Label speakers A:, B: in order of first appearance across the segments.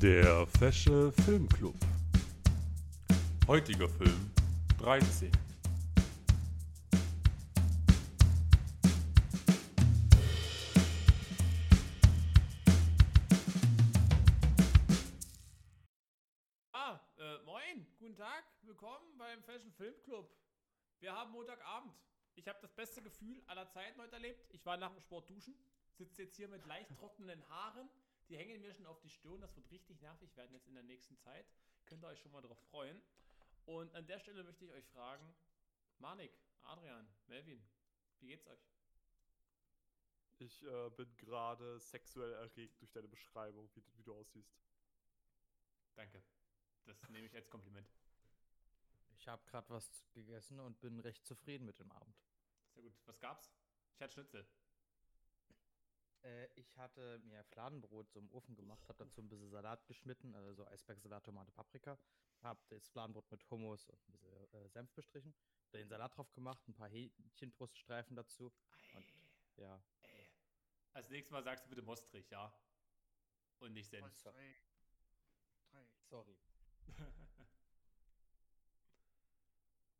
A: Der Fesche Filmclub. Heutiger Film 13.
B: Ah, äh, moin, guten Tag, willkommen beim Fashion Film Club. Wir haben Montagabend. Ich habe das beste Gefühl aller Zeiten heute erlebt. Ich war nach dem Sport duschen, sitze jetzt hier mit leicht trockenen Haaren. Die hängen mir schon auf die Stirn. Das wird richtig nervig werden jetzt in der nächsten Zeit. Könnt ihr euch schon mal darauf freuen. Und an der Stelle möchte ich euch fragen: Manik, Adrian, Melvin, wie geht's euch?
C: Ich äh, bin gerade sexuell erregt durch deine Beschreibung, wie, du- wie du aussiehst.
B: Danke. Das nehme ich als Kompliment.
D: Ich habe gerade was gegessen und bin recht zufrieden mit dem Abend.
B: Sehr gut. Was gab's? Ich hatte Schnitzel.
D: Äh, ich hatte mir Fladenbrot so im Ofen gemacht, habe dazu ein bisschen Salat geschnitten, also Eisbergsalat, Tomate, Paprika. Habe das Fladenbrot mit Hummus und ein bisschen äh, Senf bestrichen. Den Salat drauf gemacht, ein paar Hähnchenbruststreifen dazu. Und ja,
B: Ey. Als nächstes Mal sagst du bitte Mostrich, ja? Und nicht Senf.
D: drei. Sorry.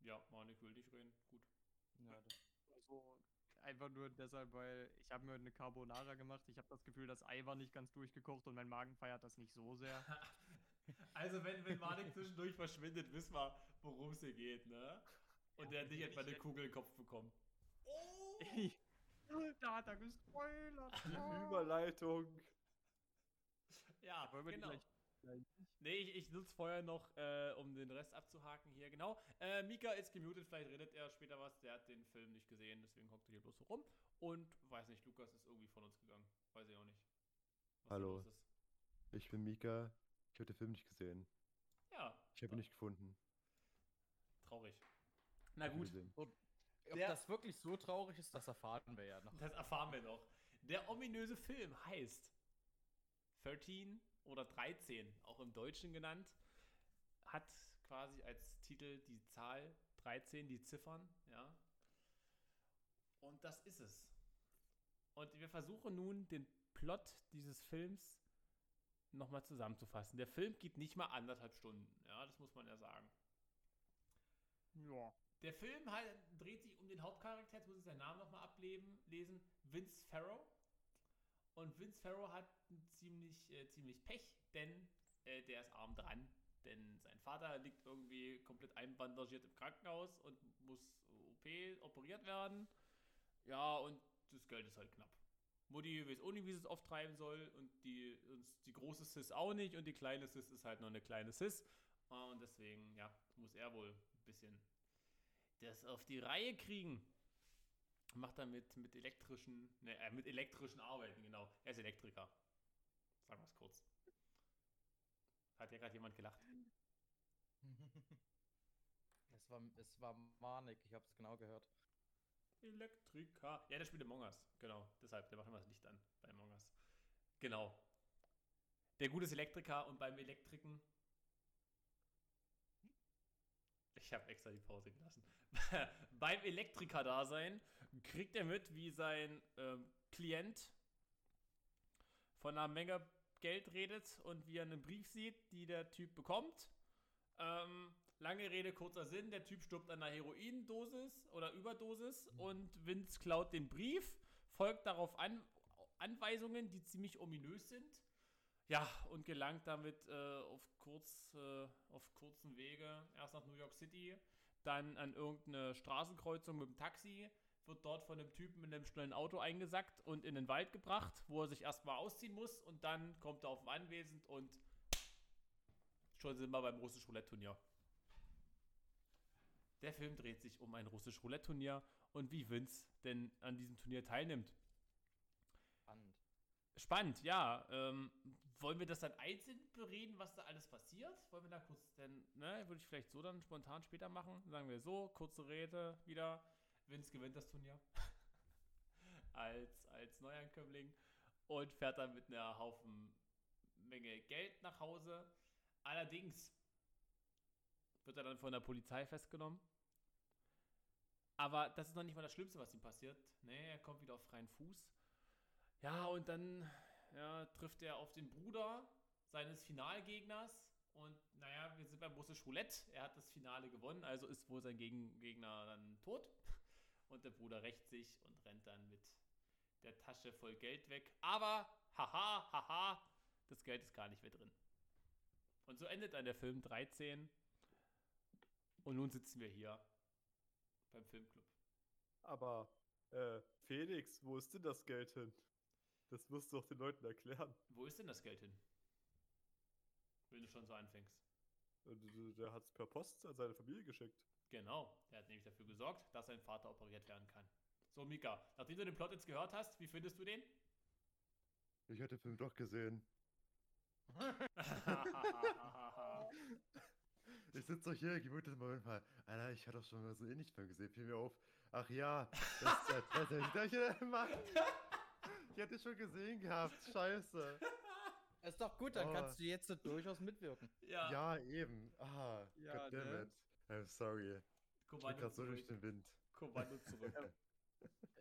B: ja, Manik will nicht reden. Gut.
D: Ja,
E: Also einfach nur deshalb, weil ich habe mir eine Carbonara gemacht. Ich habe das Gefühl, das Ei war nicht ganz durchgekocht und mein Magen feiert das nicht so sehr.
B: Also wenn, wenn Manik zwischendurch verschwindet, wissen wir, worum es hier geht, ne? Und der nicht etwa eine Kugel im Kopf bekommt. Oh!
E: da hat er gespoilert.
C: Die Überleitung.
B: Ja,
E: Wollen wir die
B: genau.
E: gleich-
B: Nee, ich, ich nutze vorher noch, äh, um den Rest abzuhaken hier, genau. Äh, Mika ist gemutet, vielleicht redet er später was. Der hat den Film nicht gesehen, deswegen hockt er hier bloß so rum. Und weiß nicht, Lukas ist irgendwie von uns gegangen. Weiß ich auch nicht.
F: Hallo.
B: los ist.
F: Ich bin Mika. Ich habe den Film nicht gesehen.
B: Ja,
F: Ich habe ihn nicht gefunden.
B: traurig. Na gut.
D: Ob
B: Der-
D: das wirklich so traurig ist, das erfahren wir ja noch.
B: Das erfahren wir noch. Der ominöse Film heißt 13 oder 13, auch im Deutschen genannt, hat quasi als Titel die Zahl 13, die Ziffern, ja. Und das ist es. Und wir versuchen nun, den Plot dieses Films nochmal zusammenzufassen. Der Film geht nicht mal anderthalb Stunden, ja, das muss man ja sagen.
E: Ja.
B: Der Film halt, dreht sich um den Hauptcharakter, jetzt muss ich seinen Namen nochmal ablesen, lesen, Vince Farrow. Und Vince Farrow hat ziemlich, äh, ziemlich Pech, denn äh, der ist arm dran. Denn sein Vater liegt irgendwie komplett einbandagiert im Krankenhaus und muss OP operiert werden. Ja, und das Geld ist halt knapp. Mutti weiß auch nicht, wie sie es auftreiben soll und die, und die große Sis auch nicht und die kleine Sis ist halt noch eine kleine Sis. Und deswegen, ja, muss er wohl ein bisschen das auf die Reihe kriegen. Macht er mit, mit elektrischen, ne, äh, mit elektrischen Arbeiten, genau. Er ist Elektriker. Sagen wir es kurz. Hat ja gerade jemand gelacht.
D: es, war, es war Manik, ich habe es genau gehört.
B: Elektriker. Ja, der spielt Among Us. Genau. Deshalb, der macht immer das Licht an bei Among Us. Genau. Der gute ist Elektriker und beim Elektriken. Ich habe extra die Pause gelassen. beim Elektriker-Dasein kriegt er mit, wie sein ähm, Klient von einer Menge Geld redet und wie er einen Brief sieht, die der Typ bekommt. Ähm, lange Rede, kurzer Sinn. Der Typ stirbt an einer Heroindosis oder Überdosis und Vince klaut den Brief, folgt darauf an, Anweisungen, die ziemlich ominös sind. Ja, und gelangt damit äh, auf, kurz, äh, auf kurzen Wege erst nach New York City, dann an irgendeine Straßenkreuzung mit dem Taxi, wird dort von einem Typen in einem schnellen Auto eingesackt und in den Wald gebracht, wo er sich erstmal ausziehen muss und dann kommt er auf ein Anwesend und schon sind wir beim russisch Roulette-Turnier. Der Film dreht sich um ein russisch Roulette-Turnier und wie Vince denn an diesem Turnier teilnimmt.
D: Spannend.
B: Spannend, ja. Ähm, wollen wir das dann einzeln bereden, was da alles passiert? Wollen wir da kurz, denn, ne, würde ich vielleicht so dann spontan später machen? Sagen wir so, kurze Rede wieder. Vince gewinnt das Turnier. als, als Neuankömmling. Und fährt dann mit einer Haufen Menge Geld nach Hause. Allerdings wird er dann von der Polizei festgenommen. Aber das ist noch nicht mal das Schlimmste, was ihm passiert. Nee, er kommt wieder auf freien Fuß. Ja, und dann ja, trifft er auf den Bruder seines Finalgegners. Und naja, wir sind beim Russisch Roulette. Er hat das Finale gewonnen, also ist wohl sein Gegen Gegner dann tot. Und der Bruder rächt sich und rennt dann mit der Tasche voll Geld weg. Aber, haha, haha, das Geld ist gar nicht mehr drin. Und so endet dann der Film 13. Und nun sitzen wir hier beim Filmclub.
C: Aber, äh, Felix, wo ist denn das Geld hin? Das musst du doch den Leuten erklären.
B: Wo ist denn das Geld hin? Wenn du schon so anfängst.
C: Äh, Der hat es per Post an seine Familie geschickt.
B: Genau, der hat nämlich dafür gesorgt, dass sein Vater operiert werden kann. So, Mika, nachdem du den Plot jetzt gehört hast, wie findest du den?
F: Ich hatte den Film doch gesehen. Ich sitze doch hier, gemütet Moment mal. Alter, ich hatte doch schon mal so ähnlich Film gesehen. Fiel mir auf. Ach ja, das ist der tatsächlich. Mann. Ich hätte schon gesehen gehabt. Scheiße.
D: Ist doch gut, dann
F: Oh.
D: kannst du jetzt so durchaus mitwirken.
B: ja,
F: Ja, eben. Ah,
E: Ja,
F: goddammit. I'm sorry. Ich bin
B: Kommando
F: gerade so durch
B: zurück.
F: den Wind.
B: Kommando zurück.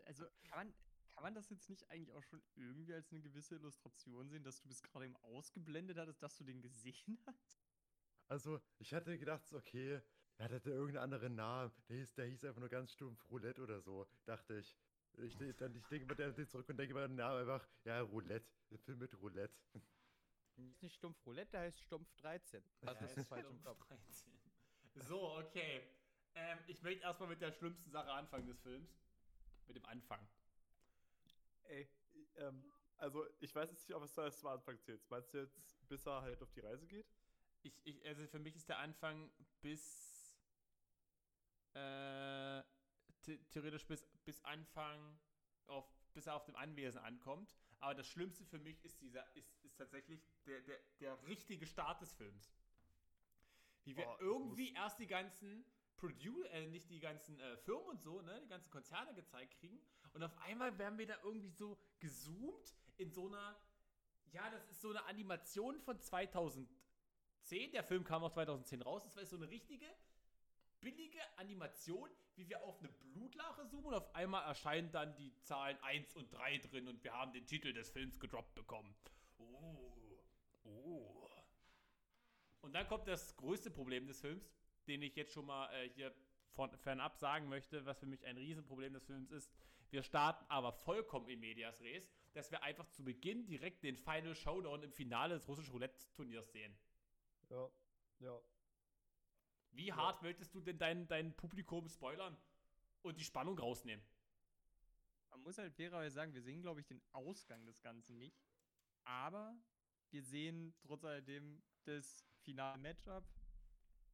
E: Also kann man, kann man das jetzt nicht eigentlich auch schon irgendwie als eine gewisse Illustration sehen, dass du bis gerade eben ausgeblendet hattest, dass du den gesehen hast?
F: Also, ich hatte gedacht, okay, er hatte irgendeinen anderen Namen. Der hieß, der hieß einfach nur ganz stumpf Roulette oder so, dachte ich. Ich, dann, ich denke mal der- den zurück und denke mal den Namen einfach, ja, Roulette. Der Film mit Roulette.
D: Das ist nicht Stumpf Roulette, der heißt Stumpf 13. Also das ist falsch im
B: Stumpf
D: Kopf.
B: 13. So, okay. Ähm, ich möchte erstmal mit der schlimmsten Sache anfangen des Films. Mit dem Anfang.
C: Ey, ähm, also ich weiß jetzt nicht, ob es da zum Anfang zählt. Meinst du jetzt, bis er halt auf die Reise geht?
B: Ich, ich, also für mich ist der Anfang bis äh, the- theoretisch bis, bis Anfang auf, bis er auf dem Anwesen ankommt. Aber das Schlimmste für mich ist dieser, ist, ist tatsächlich der, der, der richtige Start des Films. Wie wir
C: Oh,
B: irgendwie erst die ganzen Produ äh, nicht die ganzen äh, Firmen und so, ne, die ganzen Konzerne gezeigt kriegen. Und auf einmal werden wir da irgendwie so gezoomt in so einer, ja, das ist so eine Animation von 2010. Der Film kam auch 2010 raus. Das war so eine richtige, billige Animation, wie wir auf eine Blutlache zoomen und auf einmal erscheinen dann die Zahlen 1 und 3 drin und wir haben den Titel des Films gedroppt bekommen. Oh, oh. Und dann kommt das größte Problem des Films, den ich jetzt schon mal äh, hier von, fernab sagen möchte, was für mich ein Riesenproblem des Films ist. Wir starten aber vollkommen in Medias Res, dass wir einfach zu Beginn direkt den Final Showdown im Finale des russischen Roulette-Turniers sehen.
C: Ja, ja.
B: Wie
C: Ja.
B: hart möchtest du denn dein, dein Publikum spoilern und die Spannung rausnehmen?
E: Man muss halt fairerweise sagen, wir sehen, glaube ich, den Ausgang des Ganzen nicht. Aber wir sehen trotz alledem das finale Matchup.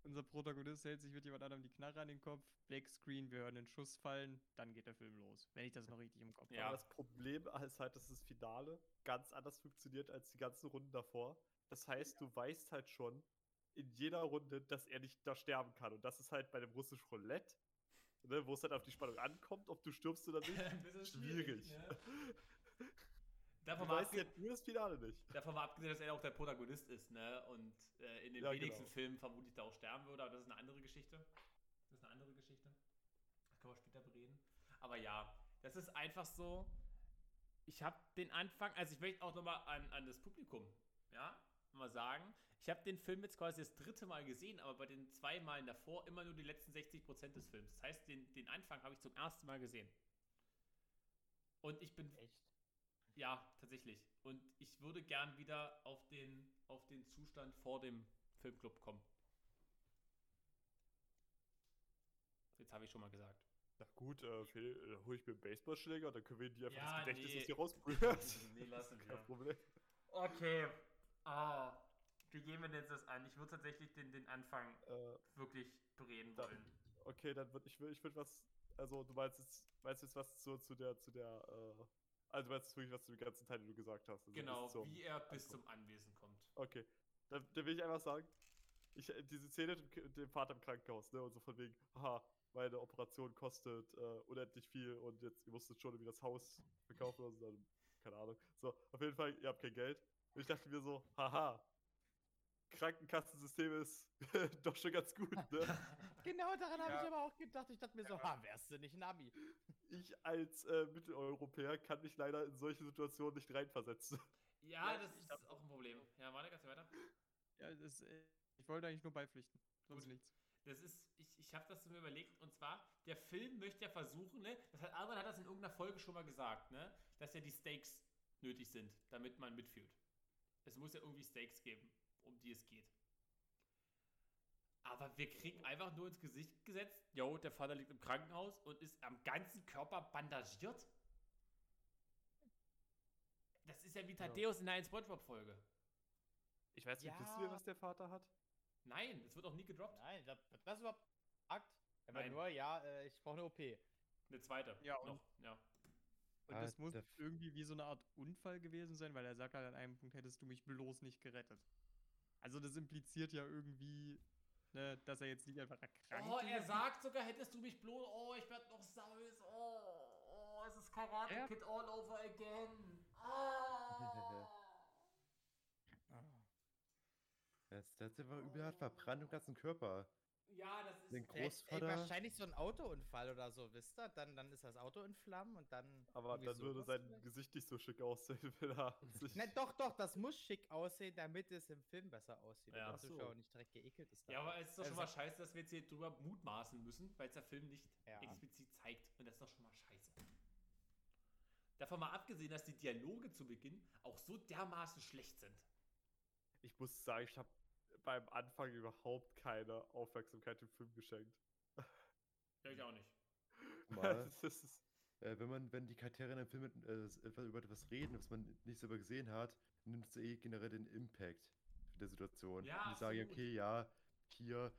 E: Unser Protagonist hält sich mit jemand anderem die Knarre an den Kopf, Black Screen, wir hören den Schuss fallen, dann geht der Film los. Wenn ich das noch richtig im Kopf
B: Ja.
C: Aber das Problem ist halt, dass das Finale ganz anders funktioniert als die ganzen Runden davor. Das heißt, du weißt halt schon in jeder Runde, dass er nicht da sterben kann. Und das ist halt bei dem russischen Roulette, ne, wo es halt auf die Spannung ankommt, ob du stirbst oder nicht,
B: Das ist
C: schwierig.
B: ne?
C: Du
B: Davon, mal
C: weißt ja nur das Finale nicht.
B: davon mal abgesehen, dass er auch der Protagonist ist, ne? Und äh, in den
C: Ja,
B: wenigsten
C: genau.
B: Filmen vermutlich da auch sterben würde, aber das ist eine andere Geschichte. Das ist eine andere Geschichte. Das können wir später bereden. Aber ja, das ist einfach so. Ich habe den Anfang, also ich möchte auch nochmal an, an das Publikum, ja, mal sagen, ich habe den Film jetzt quasi das dritte Mal gesehen, aber bei den zwei Malen davor immer nur die letzten 60% des Films. Das heißt, den, den Anfang habe ich zum ersten Mal gesehen. Und ich bin
D: Echt?
B: Ja, tatsächlich. Und ich würde gern wieder auf den, auf den Zustand vor dem Filmclub kommen. Jetzt habe ich schon mal gesagt.
C: Na gut, äh, Phil, äh, hol ich mir einen Baseballschläger, dann können wir die einfach
B: Ja,
C: das Gedächtnis
B: nee.
C: aus dir rausbrühen.
B: Nee, lassen
C: Kein
B: wir.
C: Problem.
B: Okay. Ah, wie gehen wir denn jetzt das an? Ich würde tatsächlich den, den Anfang
C: Äh,
B: wirklich bereden
C: Da-
B: wollen.
C: okay, dann würde ich, würd- ich würde was, also du meinst jetzt, meinst jetzt was zu, zu der, zu der, äh, also du meinst jetzt wirklich was zu den ganzen Teilen, die du gesagt hast. Also
B: Genau,
C: zum-
B: wie er bis
C: Ankommen.
B: zum Anwesen kommt.
C: Okay, dann, dann will ich einfach sagen, ich, diese Szene mit dem Vater im Krankenhaus, ne, und so von wegen, haha, meine Operation kostet äh, unendlich viel und jetzt, ihr musstet schon irgendwie das Haus verkaufen oder so, dann, keine Ahnung. So, auf jeden Fall, ihr habt kein Geld. Und ich dachte mir so, haha, Krankenkassensystem ist doch schon ganz gut, ne?
D: genau daran habe
C: Ja.
D: ich aber auch gedacht. Ich dachte mir so, ha, wärst du nicht ein Ami?
C: Ich als äh, Mitteleuropäer kann mich leider in solche Situationen nicht reinversetzen.
B: Ja,
E: Ja,
B: das ist auch ein Problem. Ja, warte, kannst du weiter?
E: Ja, das, äh, ich wollte eigentlich nur beipflichten. Sonst
B: Gut.
E: nichts.
B: Das ist, ich, ich habe das mir überlegt, und zwar, der Film möchte ja versuchen, ne, das hat, Albert hat das in irgendeiner Folge schon mal gesagt, ne, dass ja die Stakes nötig sind, damit man mitfühlt. Es muss ja irgendwie Stakes geben, um die es geht. Aber wir kriegen einfach nur ins Gesicht gesetzt, yo, der Vater liegt im Krankenhaus und ist am ganzen Körper bandagiert. Das ist ja wie Thaddeus in der 1 Spongebob-Folge.
C: Ich weiß nicht,
D: Ja.
C: wisst ihr, was der Vater hat?
B: Nein, es wird auch nie gedroppt.
D: Nein, das, das überhaupt Akt. Aber
B: Nein.
D: nur, ja, äh, ich brauche eine OP.
B: Eine zweite.
E: Ja, und-
B: noch. Ja.
E: Und
F: Ah,
E: das muss
F: der F-
E: irgendwie wie so eine Art Unfall gewesen sein, weil er sagt halt an einem Punkt, hättest du mich bloß nicht gerettet. Also das impliziert ja irgendwie, ne, dass er jetzt nicht einfach erkrankt
B: Oh,
E: ist.
B: er sagt sogar, hättest du mich bloß. Oh, ich werde noch saus. Oh, oh, es ist Karate
E: Ja.
B: Kid all over again. Oh.
F: Das, das ist einfach übel hart verbrannt im ganzen Körper.
B: Ja, das ist.
F: Den
D: Vielleicht, ey,
F: Großvater.
D: wahrscheinlich so ein Autounfall oder so, wisst ihr? Dann, dann ist das Auto in Flammen und dann.
C: Aber dann würde
D: sowas
C: sein
D: vielleicht?
C: Gesicht nicht so schick aussehen, wenn er sich.
D: Nein, doch, doch, das muss schick aussehen, damit es im Film besser aussieht.
B: Ja.
D: und der
C: so.
D: Zuschauer nicht direkt geekelt ist.
B: Ja, aber es ist doch schon
D: Also-
B: mal scheiße, dass wir jetzt hier drüber mutmaßen müssen, weil es der Film nicht
D: Ja.
B: explizit zeigt. Und das ist doch schon mal scheiße. Davon mal abgesehen, dass die Dialoge zu Beginn auch so dermaßen schlecht sind.
C: Ich muss sagen, ich habe beim Anfang überhaupt keine Aufmerksamkeit dem Film geschenkt.
B: Ja, ich auch nicht.
F: Mal, äh, wenn man, wenn die Charaktere in einem Film mit, äh, etwas- über etwas reden, was man nicht selber gesehen hat, nimmst du eh generell den Impact der Situation.
B: Ja,
F: Und die sagen, okay, ja, hier,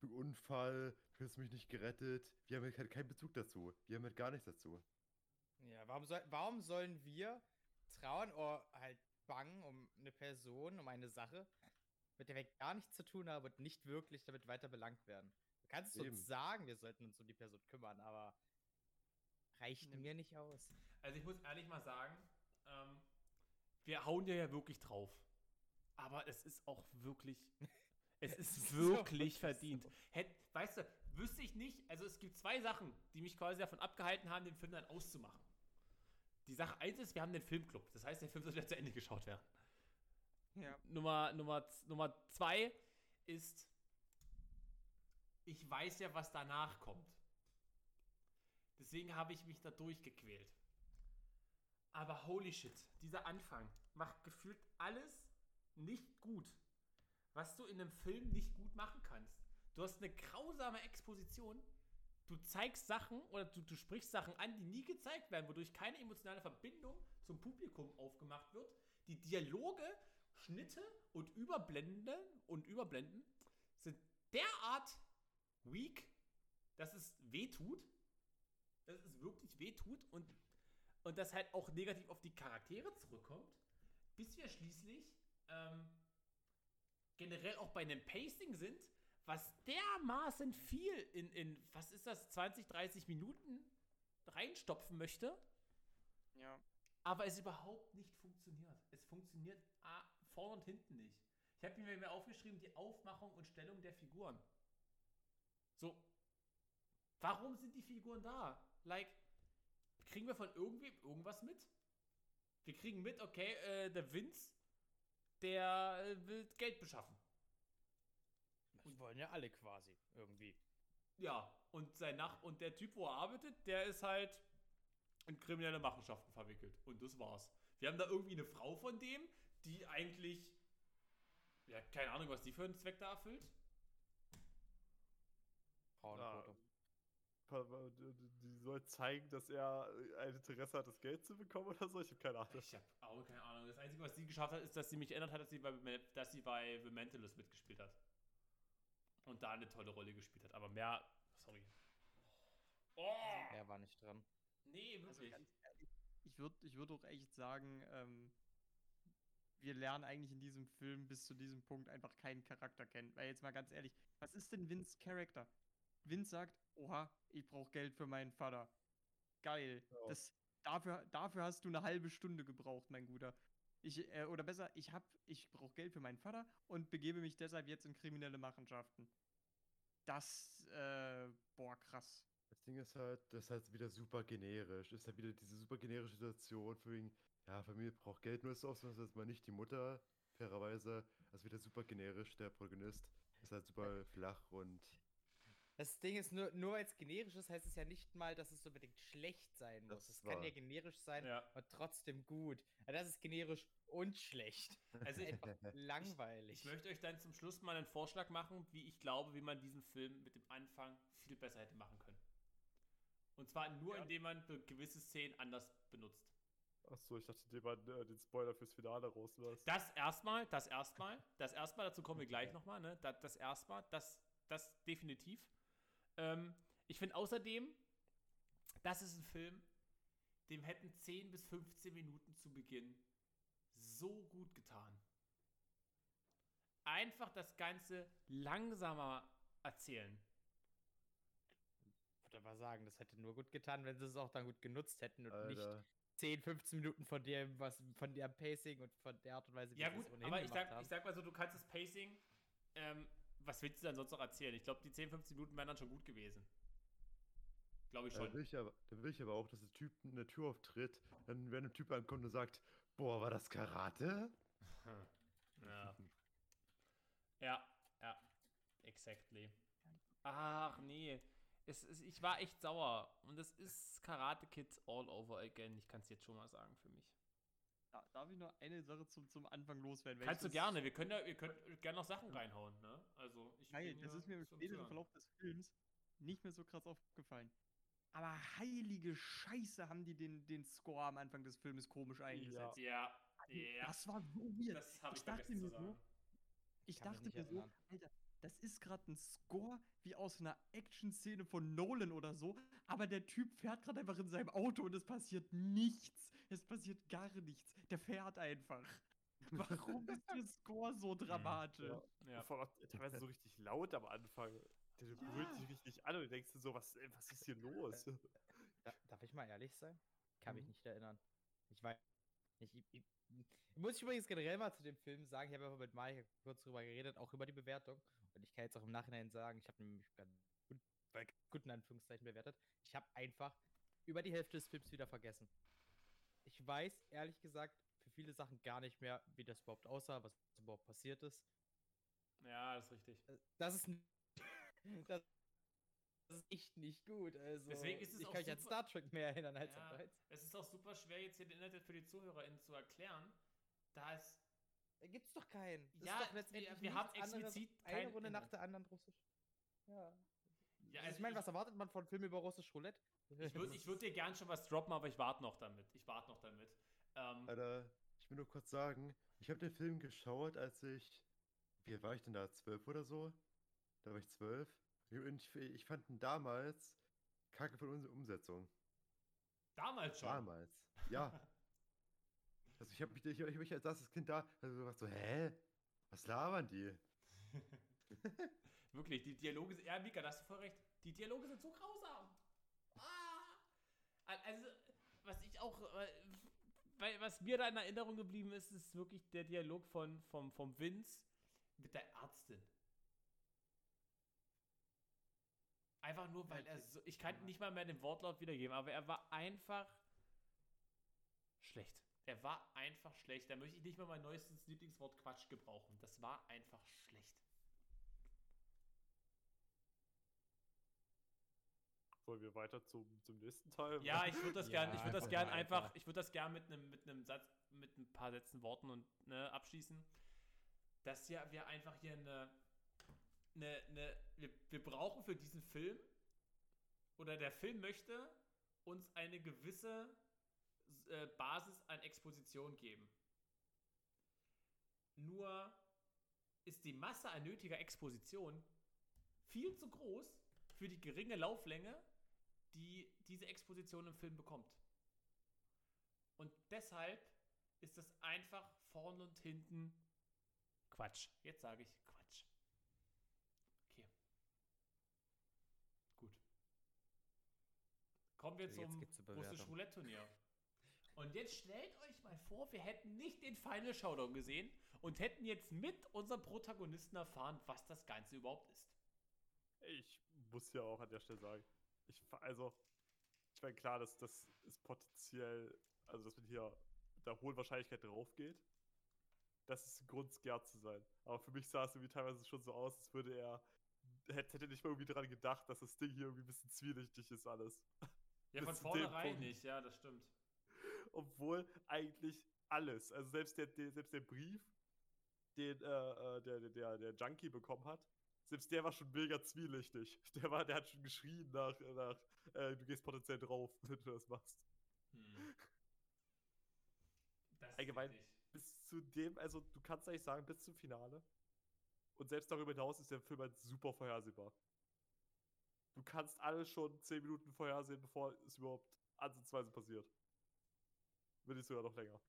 F: du Unfall, du hast mich nicht gerettet. Wir haben halt keinen- keinen Bezug dazu. Wir haben halt gar nichts dazu.
D: Ja, warum, soll, warum sollen wir trauen oder halt bangen um eine Person, um eine Sache, mit der wir gar nichts zu tun haben und nicht wirklich damit weiter belangt werden? Du kannst
F: Eben.
D: uns sagen, wir sollten uns um die Person kümmern, aber reicht
E: Nee.
D: mir nicht aus.
B: Also ich muss ehrlich mal sagen, ähm, wir hauen dir ja wirklich drauf. Aber es ist auch wirklich, es ist
D: so,
B: wirklich
D: ist
B: verdient.
D: so.
B: Hätt, weißt du, wüsste ich nicht, also es gibt zwei Sachen, die mich quasi davon abgehalten haben, den Film dann auszumachen. Die Sache eins ist, wir haben den Filmclub. Das heißt, der Film soll wieder zu Ende geschaut werden.
E: Ja.
B: Nummer, Nummer, Nummer zwei ist, ich weiß ja, was danach kommt. Deswegen habe ich mich da durchgequält. Aber holy shit, dieser Anfang macht gefühlt alles nicht gut, was du in einem Film nicht gut machen kannst. Du hast eine grausame Exposition, du zeigst Sachen oder du, du sprichst Sachen an, die nie gezeigt werden, wodurch keine emotionale Verbindung zum Publikum aufgemacht wird. Die Dialoge, Schnitte und Überblenden und Überblenden sind derart weak, dass es wehtut. Dass es wirklich wehtut und, und das halt auch negativ auf die Charaktere zurückkommt, bis wir schließlich ähm, generell auch bei einem Pacing sind, was dermaßen viel in, in, was ist das, 20, 30 Minuten reinstopfen möchte,
E: Ja.
B: aber es überhaupt nicht funktioniert. Es funktioniert vorne und hinten nicht. Ich habe mir mir aufgeschrieben, die Aufmachung und Stellung der Figuren. So, warum sind die Figuren da? Like, kriegen wir von irgendwem irgendwas mit? Wir kriegen mit, okay, äh, der Vince, der äh, will Geld beschaffen.
D: Das wollen ja alle quasi, irgendwie.
B: Ja, und sein Nach und der Typ, wo er arbeitet, der ist halt in kriminelle Machenschaften verwickelt. Und das war's. Wir haben da irgendwie eine Frau von dem, die eigentlich, ja, keine Ahnung, was die für einen Zweck da erfüllt.
D: Frauenquote.
C: die soll zeigen, dass er ein Interesse hat, das Geld zu bekommen oder so. Ich habe keine Ahnung.
B: Ich habe auch keine Ahnung. Das Einzige, was sie geschafft hat, ist, dass sie mich erinnert hat, dass sie bei, dass sie bei The Mentalist mitgespielt hat. Und da eine tolle Rolle gespielt hat. Aber mehr, sorry. Oh!
D: Er war nicht dran.
B: Nee,
E: Also
B: wirklich.
E: ganz ehrlich, ich würde ich würd auch echt sagen, ähm, wir lernen eigentlich in diesem Film bis zu diesem Punkt einfach keinen Charakter kennen. Weil jetzt mal ganz ehrlich, was ist denn Vince Charakter? Vince sagt, oha, ich brauche Geld für meinen Vater. Geil.
C: Ja.
E: Das, dafür, dafür hast du eine halbe Stunde gebraucht, mein Guter. Ich, äh, oder besser, ich hab, ich brauche Geld für meinen Vater und begebe mich deshalb jetzt in kriminelle Machenschaften. das, äh, boah, krass.
F: Das Ding ist halt, das ist halt wieder super generisch. Ist halt wieder diese super generische Situation, für wegen, ja, Familie braucht Geld, nur ist es auch so, dass man nicht die Mutter, fairerweise, also wieder super generisch, der Protagonist ist halt super flach und
D: Das Ding ist, nur, nur weil es generisch ist, heißt es ja nicht mal, dass es unbedingt schlecht sein muss. Es kann ja generisch sein
B: Ja.
D: und trotzdem gut. Aber das ist generisch und schlecht.
B: Also ich,
D: Einfach langweilig.
B: ich möchte euch dann zum Schluss mal einen Vorschlag machen, wie ich glaube, wie man diesen Film mit dem Anfang viel besser hätte machen können. Und zwar nur,
C: Ja.
B: indem man gewisse Szenen anders benutzt.
C: Achso, ich dachte, indem man äh, den Spoiler fürs Finale rauslässt.
B: Das erstmal, das erstmal, das erstmal, dazu kommen wir gleich nochmal, ne? Das, das erstmal, das, das definitiv. Ähm, ich finde außerdem, das ist ein Film, dem hätten 10 bis 15 Minuten zu Beginn so gut getan. Einfach das Ganze langsamer erzählen.
D: Ich würde aber sagen, das hätte nur gut getan, wenn sie es auch dann gut genutzt hätten und nicht
F: Alter.
D: 10, 15 Minuten von dem, was von der Pacing und von der Art und Weise, wie
B: Ja gut, aber ich sag,
D: haben.
B: ich sag mal so, du kannst das Pacing, ähm, was willst du dann sonst noch erzählen? Ich glaube, die 10, 15 Minuten wären dann schon gut gewesen. Glaube ich
F: Da
B: schon.
F: will ich, aber, da will ich aber auch, dass der Typ eine Tür auftritt, dann wenn ein Typ ankommt und sagt, boah, war das Karate?
B: Ja. Ja, ja. Exactly. Ach nee. Es ist, ich war echt sauer. Und es ist Karate Kids all over again. Ich kann es jetzt schon mal sagen für mich.
E: Da, darf ich noch eine Sache zum, zum Anfang loswerden?
B: Kannst du
E: das-
B: gerne. Wir können ja, ihr könnt gerne noch Sachen reinhauen, ne? Also, ich
E: Geil, das
B: ja
E: ist mir im
B: zum
E: späteren. Verlauf des Films nicht mehr so krass aufgefallen. Aber heilige Scheiße haben die den, den Score am Anfang des Filmes komisch eingesetzt.
B: Ja, ja.
E: Das war so weird.
B: Das habe ich,
E: ich dachte mir so, ich dachte mir so. Alter, das ist gerade ein Score wie aus einer Action-Szene von Nolan oder so, aber der Typ fährt gerade einfach in seinem Auto und es passiert nichts. Es passiert gar nichts. Der fährt einfach. Warum ist der Score so dramatisch?
C: Ja.
B: Ja.
C: Vor allem teilweise so richtig laut am Anfang. Der
E: Ja.
C: berührt dich richtig an und du denkst dir so, was, ey, was ist hier los?
D: Da, darf ich mal ehrlich sein? Kann mich
C: Mhm.
D: nicht erinnern. Ich weiß nicht. Ich, ich, muss ich übrigens generell mal zu dem Film sagen, ich habe ja mit Mike kurz drüber geredet, auch über die Bewertung. Und ich kann jetzt auch im Nachhinein sagen, ich habe nämlich ganz gut, bei guten Anführungszeichen bewertet. Ich habe einfach über die Hälfte des Films wieder vergessen. Ich weiß ehrlich gesagt für viele Sachen gar nicht mehr, wie das überhaupt aussah, was überhaupt passiert ist.
B: ja, das ist richtig.
D: Äh, Das ist, das, das ist echt nicht gut. Also,
B: Deswegen ist es
D: ich
B: auch
D: kann mich an
B: super-
D: Star Trek mehr erinnern als
B: Ja,
D: an Reiz.
B: es ist auch super schwer, jetzt hier den Inhalt für die ZuhörerInnen zu erklären, da es
D: Da gibt's doch keinen. Das
B: Ja,
D: ist doch letztendlich
B: wir- wir haben
D: nichts anderes,
B: explizit
D: eine Runde nach
B: Inhalt.
D: der anderen Russisch. Ja.
B: Ja,
D: Also
B: also
D: ich meine,
B: ich-
D: was erwartet man von Filmen über Russisch Roulette?
B: Ich würde ich würd dir gern schon was droppen, aber ich warte noch damit. Ich warte noch damit. Ähm,
F: Alter, ich will nur kurz sagen, ich habe den Film geschaut, als ich, wie alt war ich denn da, zwölf oder so? Da war ich zwölf. Und ich, ich fand ihn damals kacke von unserer Umsetzung.
B: damals schon.
F: Damals. Ja. Also ich habe mich, ich, ich hab mich als erstes Kind da also gedacht so, hä? Was labern die?
B: Wirklich, die Dialoge sind. Ja, Mika, da hast du voll recht. Die Dialoge sind so grausam. Ah! Al- Also, was ich auch. Weil, was mir da in Erinnerung geblieben ist, ist wirklich der Dialog von, vom, vom Vince mit der Ärztin. Einfach nur, weil er so. Ich kann nicht mal mehr den Wortlaut wiedergeben, aber er war einfach schlecht. Er war einfach schlecht. Da möchte ich nicht mal mein neuestes Lieblingswort Quatsch gebrauchen. Das war einfach schlecht.
C: Wollen wir weiter zum, zum nächsten Teil?
B: Ja, ich würde das gern, ich
D: Ja,
B: würde das
D: einfach
B: gern
D: mal
B: einfach, ich würde das gern mit einem mit einem Satz, mit ein paar Sätzen Worten und ne, abschließen, dass ja wir einfach hier eine, eine, eine wir, wir brauchen für diesen Film oder der Film möchte uns eine gewisse äh, Basis an Exposition geben. Nur ist die Masse an nötiger Exposition viel zu groß für die geringe Lauflänge, die diese Exposition im Film bekommt. Und deshalb ist es einfach vorne und hinten Quatsch. Jetzt sage ich Quatsch. Okay. Gut. Kommen wir zum
D: geht's zur
B: russisch
D: Bewertung.
B: Roulette Turnier. Und jetzt stellt euch mal vor, wir hätten nicht den Final Showdown gesehen und hätten jetzt mit unserem Protagonisten erfahren, was das Ganze überhaupt ist.
C: Ich muss ja auch an der Stelle sagen, ich, also, ich meine, klar, dass das ist potenziell, also, dass man hier mit einer hohen Wahrscheinlichkeit drauf geht. Das ist ein Grund, scared zu sein. Aber für mich sah es irgendwie teilweise schon so aus, als würde er, hätte, hätte nicht mal irgendwie dran gedacht, dass das Ding hier irgendwie ein bisschen zwielichtig ist alles.
B: Ja, von vornherein nicht, ja, das stimmt.
C: Obwohl eigentlich alles, also selbst der, der, selbst der Brief, den äh, äh, der, der, der, Junkie bekommen hat, selbst der war schon mega zwielichtig. Der, war, der hat schon geschrien nach, nach äh, du gehst potenziell drauf, wenn du das machst.
B: Hm. Das
C: Allgemein-. Bis zu dem, also du kannst eigentlich sagen, bis zum Finale. Und selbst darüber hinaus ist der Film halt super vorhersehbar. Du kannst alles schon 10 Minuten vorhersehen, bevor es überhaupt ansatzweise passiert. Wenn nicht sogar noch länger.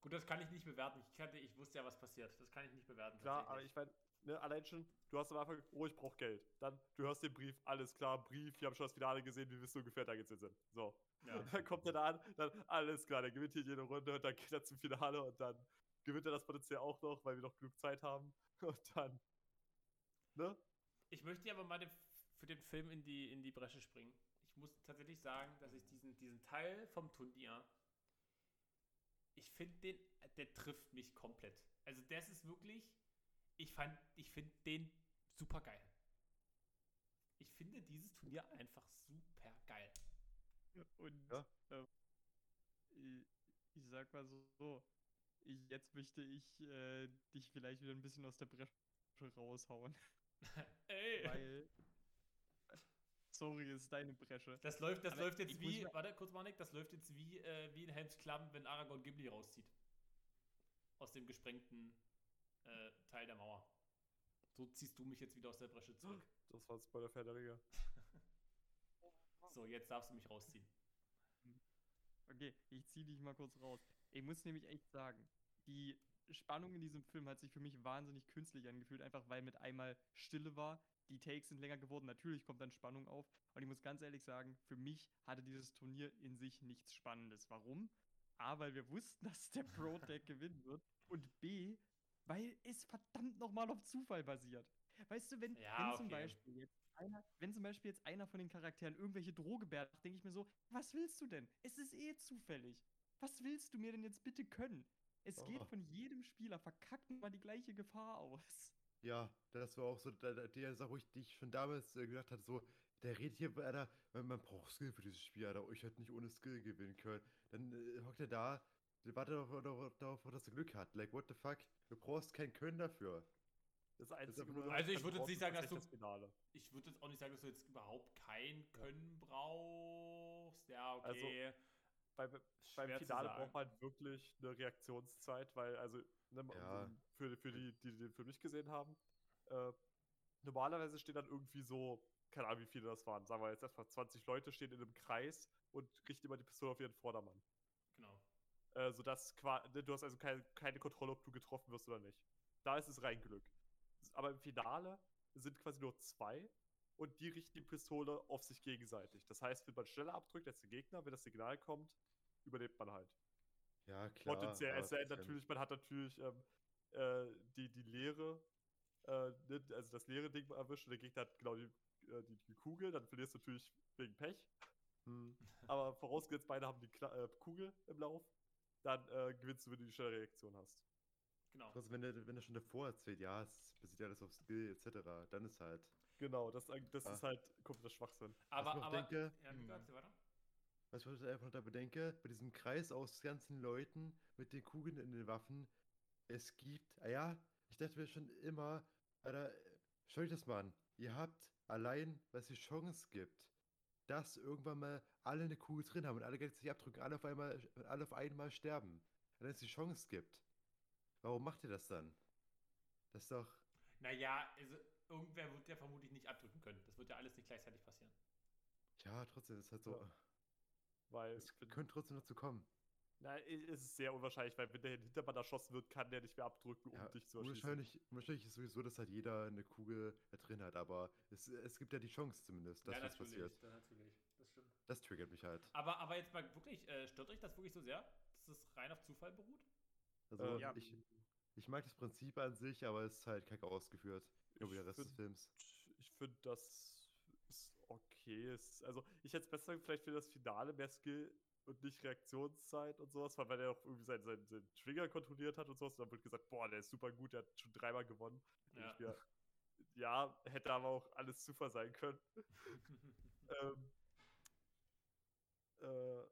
B: Gut, das kann ich nicht bewerten. Ich, kannte, ich wusste ja, was passiert. Das kann ich nicht bewerten.
C: Klar, aber ich meine, ne, allein schon, du hast am Anfang, oh, ich brauche Geld. Dann, du hörst den Brief, alles klar, Brief, wir haben schon das Finale gesehen, wir wissen ungefähr, da geht's jetzt hin. So.
B: Ja.
C: Dann kommt er da an, dann, alles klar, der gewinnt hier jede Runde und dann geht er zum Finale und dann gewinnt er das potenziell auch noch, weil wir noch genug Zeit haben. Und dann, ne?
B: Ich möchte aber mal den, für den Film in die, in die Bresche springen. Ich muss tatsächlich sagen, dass ich diesen, diesen Teil vom Turnier, ich finde den, der trifft mich komplett. Also das ist wirklich, ich fand, ich finde den super geil. Ich finde dieses Turnier einfach super geil.
E: Und
F: Ja.
E: ähm, ich, ich sag mal so, ich, jetzt möchte ich äh, dich vielleicht wieder ein bisschen aus der Bresche raushauen.
B: Ey!
E: Weil. Sorry, ist deine Bresche.
B: Das läuft, das
E: Aber
B: läuft jetzt wie, warte kurz, Manik, das läuft jetzt wie, äh, wie in Helms Klamm, wenn Aragorn Gimli rauszieht. Aus dem gesprengten äh, Teil der Mauer. So ziehst du mich jetzt wieder aus der Bresche zurück.
C: Das war Spoiler für der Ringe.
B: So, jetzt darfst du mich rausziehen.
E: Okay, ich zieh dich mal kurz raus. Ich muss nämlich echt sagen, die Spannung in diesem Film hat sich für mich wahnsinnig künstlich angefühlt, einfach weil mit einmal Stille war. Die Takes sind länger geworden, natürlich kommt dann Spannung auf. Und ich muss ganz ehrlich sagen, für mich hatte dieses Turnier in sich nichts Spannendes. Warum? A, weil wir wussten, dass der Pro-Deck gewinnen wird. Und B, weil es verdammt nochmal auf Zufall basiert. Weißt du, wenn,
B: Ja,
E: wenn zum
B: okay.
E: Beispiel jetzt einer, wenn zum Beispiel jetzt einer von den Charakteren irgendwelche Drohgebärden macht, denke ich mir so, was willst du denn? Es ist eh zufällig. Was willst du mir denn jetzt bitte können? Es geht
F: Oh.
E: von jedem Spieler verkackt mal die gleiche Gefahr aus.
F: Ja, das war auch so da- da- die Sache, wo ich, die ich schon damals äh, gedacht hatte, so, der redet hier, Alter, man, man braucht Skill für dieses Spiel, Alter, ich hätte nicht ohne Skill gewinnen können. Dann äh, hockt er da, der wartet darauf, darauf, darauf, dass er Glück hat. Like, what the fuck? Du brauchst kein Können dafür.
C: Das Einzige,
F: einfach
C: wo
F: nur-
C: du
B: Also ich
C: halt
B: würde jetzt
C: brauchst,
B: nicht
C: ist
B: sagen, dass
C: tatsächlich
B: du-
C: das Finale.
B: Ich würde jetzt auch nicht sagen, dass du jetzt überhaupt kein Können brauchst. Ja,
C: Also,
B: okay.
C: Beim, beim Finale braucht man wirklich eine Reaktionszeit, weil, also, ne,
F: Ja.
C: für, für die, die den Film nicht gesehen haben, äh, normalerweise stehen dann irgendwie so, keine Ahnung, wie viele das waren, sagen wir jetzt erstmal 20 Leute stehen in einem Kreis und richten immer die Pistole auf ihren Vordermann.
B: Genau.
C: Äh, sodass qua- ne, du hast also keine, keine Kontrolle, ob du getroffen wirst oder nicht. Da ist es rein Glück. Aber im Finale sind quasi nur zwei und die richten die Pistole auf sich gegenseitig. Das heißt, wenn man schneller abdrückt als der Gegner, wenn das Signal kommt, überlebt man halt.
F: Ja, klar.
C: Potenziell.
F: trotzdem.
C: natürlich, man hat natürlich ähm, äh, die, die leere, äh, ne, also das leere Ding erwischt und der Gegner hat genau die, äh, die, die Kugel, dann verlierst du natürlich wegen Pech.
F: Hm.
C: Aber vorausgesetzt, beide haben die Kla äh, Kugel im Lauf, dann äh, gewinnst du, wenn du die schnelle Reaktion hast.
B: Genau.
F: Trotzdem, wenn er, wenn er schon davor erzählt, ja, es basiert alles auf Skill, etc., dann ist halt.
C: Genau, das, das
F: Ah.
C: ist halt kompletter Schwachsinn.
B: Aber,
F: ich
B: aber.
F: denke-
B: ja,
E: Hm.
B: Luca, erzähl weiter.
F: Was ich einfach noch da bedenke, bei diesem Kreis aus ganzen Leuten mit den Kugeln in den Waffen, es gibt, ah ja, ich dachte mir schon immer, Alter, schaut euch das mal an. Ihr habt allein, was die Chance gibt, dass irgendwann mal alle eine Kugel drin haben und alle gleichzeitig abdrücken, alle auf einmal, alle auf einmal sterben. Wenn es die Chance gibt. Warum macht ihr das dann? Das ist doch.
B: Naja, also irgendwer wird ja vermutlich nicht abdrücken können. Das wird ja alles nicht gleichzeitig passieren.
F: Ja, trotzdem, es ist halt so.
C: Ja. Weil
F: Es könnte trotzdem dazu kommen.
C: na, i- es ist sehr unwahrscheinlich, weil wenn der Hintermann erschossen wird, kann der nicht mehr abdrücken, um
F: Ja,
C: dich zu erschießen.
F: wahrscheinlich, wahrscheinlich ist sowieso, dass halt jeder eine Kugel da drin hat, aber es, es gibt ja die Chance zumindest, dass
B: ja,
F: das passiert.
B: Ja, natürlich. Das stimmt.
F: Das triggert mich halt.
B: Aber, aber jetzt mal wirklich, äh, stört euch das wirklich so sehr, dass es rein auf Zufall beruht?
F: Also
C: Äh,
F: ich, ich mag das Prinzip an sich, aber es ist halt kacke ausgeführt. Über
C: Ich
F: den Rest des
C: find-
F: Films.
C: ich finde, das ist okay. Also, ich hätte es besser vielleicht für das Finale mehr Skill und nicht Reaktionszeit und sowas, weil er auch irgendwie seinen, seinen, seinen Trigger kontrolliert hat und sowas. Und dann wird gesagt, boah, der ist super gut, der hat schon dreimal gewonnen.
B: Ja.
C: ich mir, ja, hätte aber auch alles Zufall sein können. ähm, äh,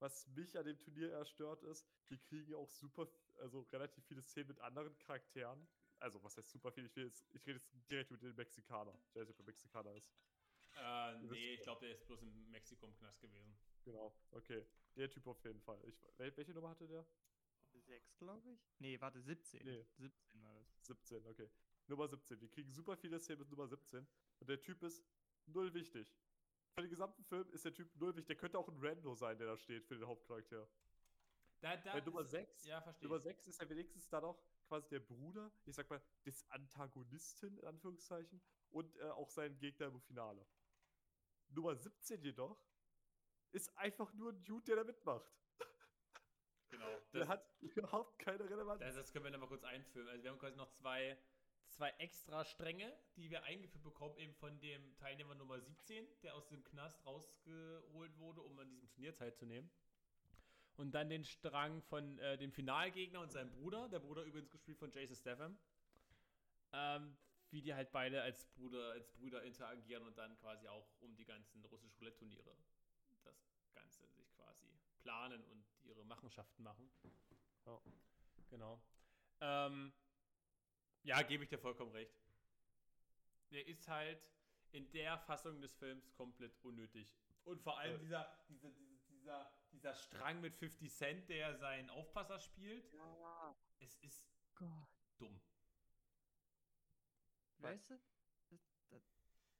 C: was mich an dem Turnier eher stört, ist, wir kriegen auch super, also relativ viele Szenen mit anderen Charakteren. Also, was heißt super viel? Ich, will jetzt, ich rede jetzt direkt über den Mexikaner. Ich weiß nicht, ob er Mexikaner ist.
B: äh, nee, ich glaube, der ist bloß in Mexiko im Knast gewesen.
C: Genau, okay. Der Typ auf jeden Fall. Ich, wel- welche Nummer hatte der?
E: 6, glaube ich. Nee, warte, 17.
C: Nee.
E: 17 war das.
C: 17, okay. Nummer 17. Wir kriegen super viele Szenen mit Nummer 17. Und der Typ ist null wichtig. Für den gesamten Film ist der Typ null wichtig. Der könnte auch ein Rando sein, der da steht für den Hauptcharakter.
B: Da, da
C: Bei Nummer
B: ist-
C: 6
B: Ja.
C: Nummer 6 ist ja wenigstens dann auch quasi der Bruder, ich sag mal, des Antagonisten, in Anführungszeichen, und äh, auch sein Gegner im Finale. Nummer 17 jedoch ist einfach nur ein Dude, der da mitmacht.
B: Genau.
C: Der hat überhaupt keine Relevanz.
B: das, das können wir nochmal kurz einführen. Also wir haben quasi noch zwei, zwei extra Stränge, die wir eingeführt bekommen, eben von dem Teilnehmer Nummer 17, der aus dem Knast rausgeholt wurde, um an diesem Turnier teilzunehmen. Und dann den Strang von äh, dem Finalgegner und seinem Bruder, der Bruder übrigens gespielt von Jason Statham. Ähm, wie die halt beide als Bruder, als Brüder interagieren und dann quasi auch um die ganzen russischen Roulette-Turniere das Ganze sich quasi planen und ihre Machenschaften machen.
C: Ja.
B: Genau. Ähm, ja, gebe ich dir vollkommen recht. Der ist halt in der Fassung des Films komplett unnötig. Und vor allem
C: Äh.
B: dieser, dieser, dieser, dieser, dieser Strang mit 50 Cent, der seinen Aufpasser spielt. Es ist dumm.
E: Weißt du, das, das,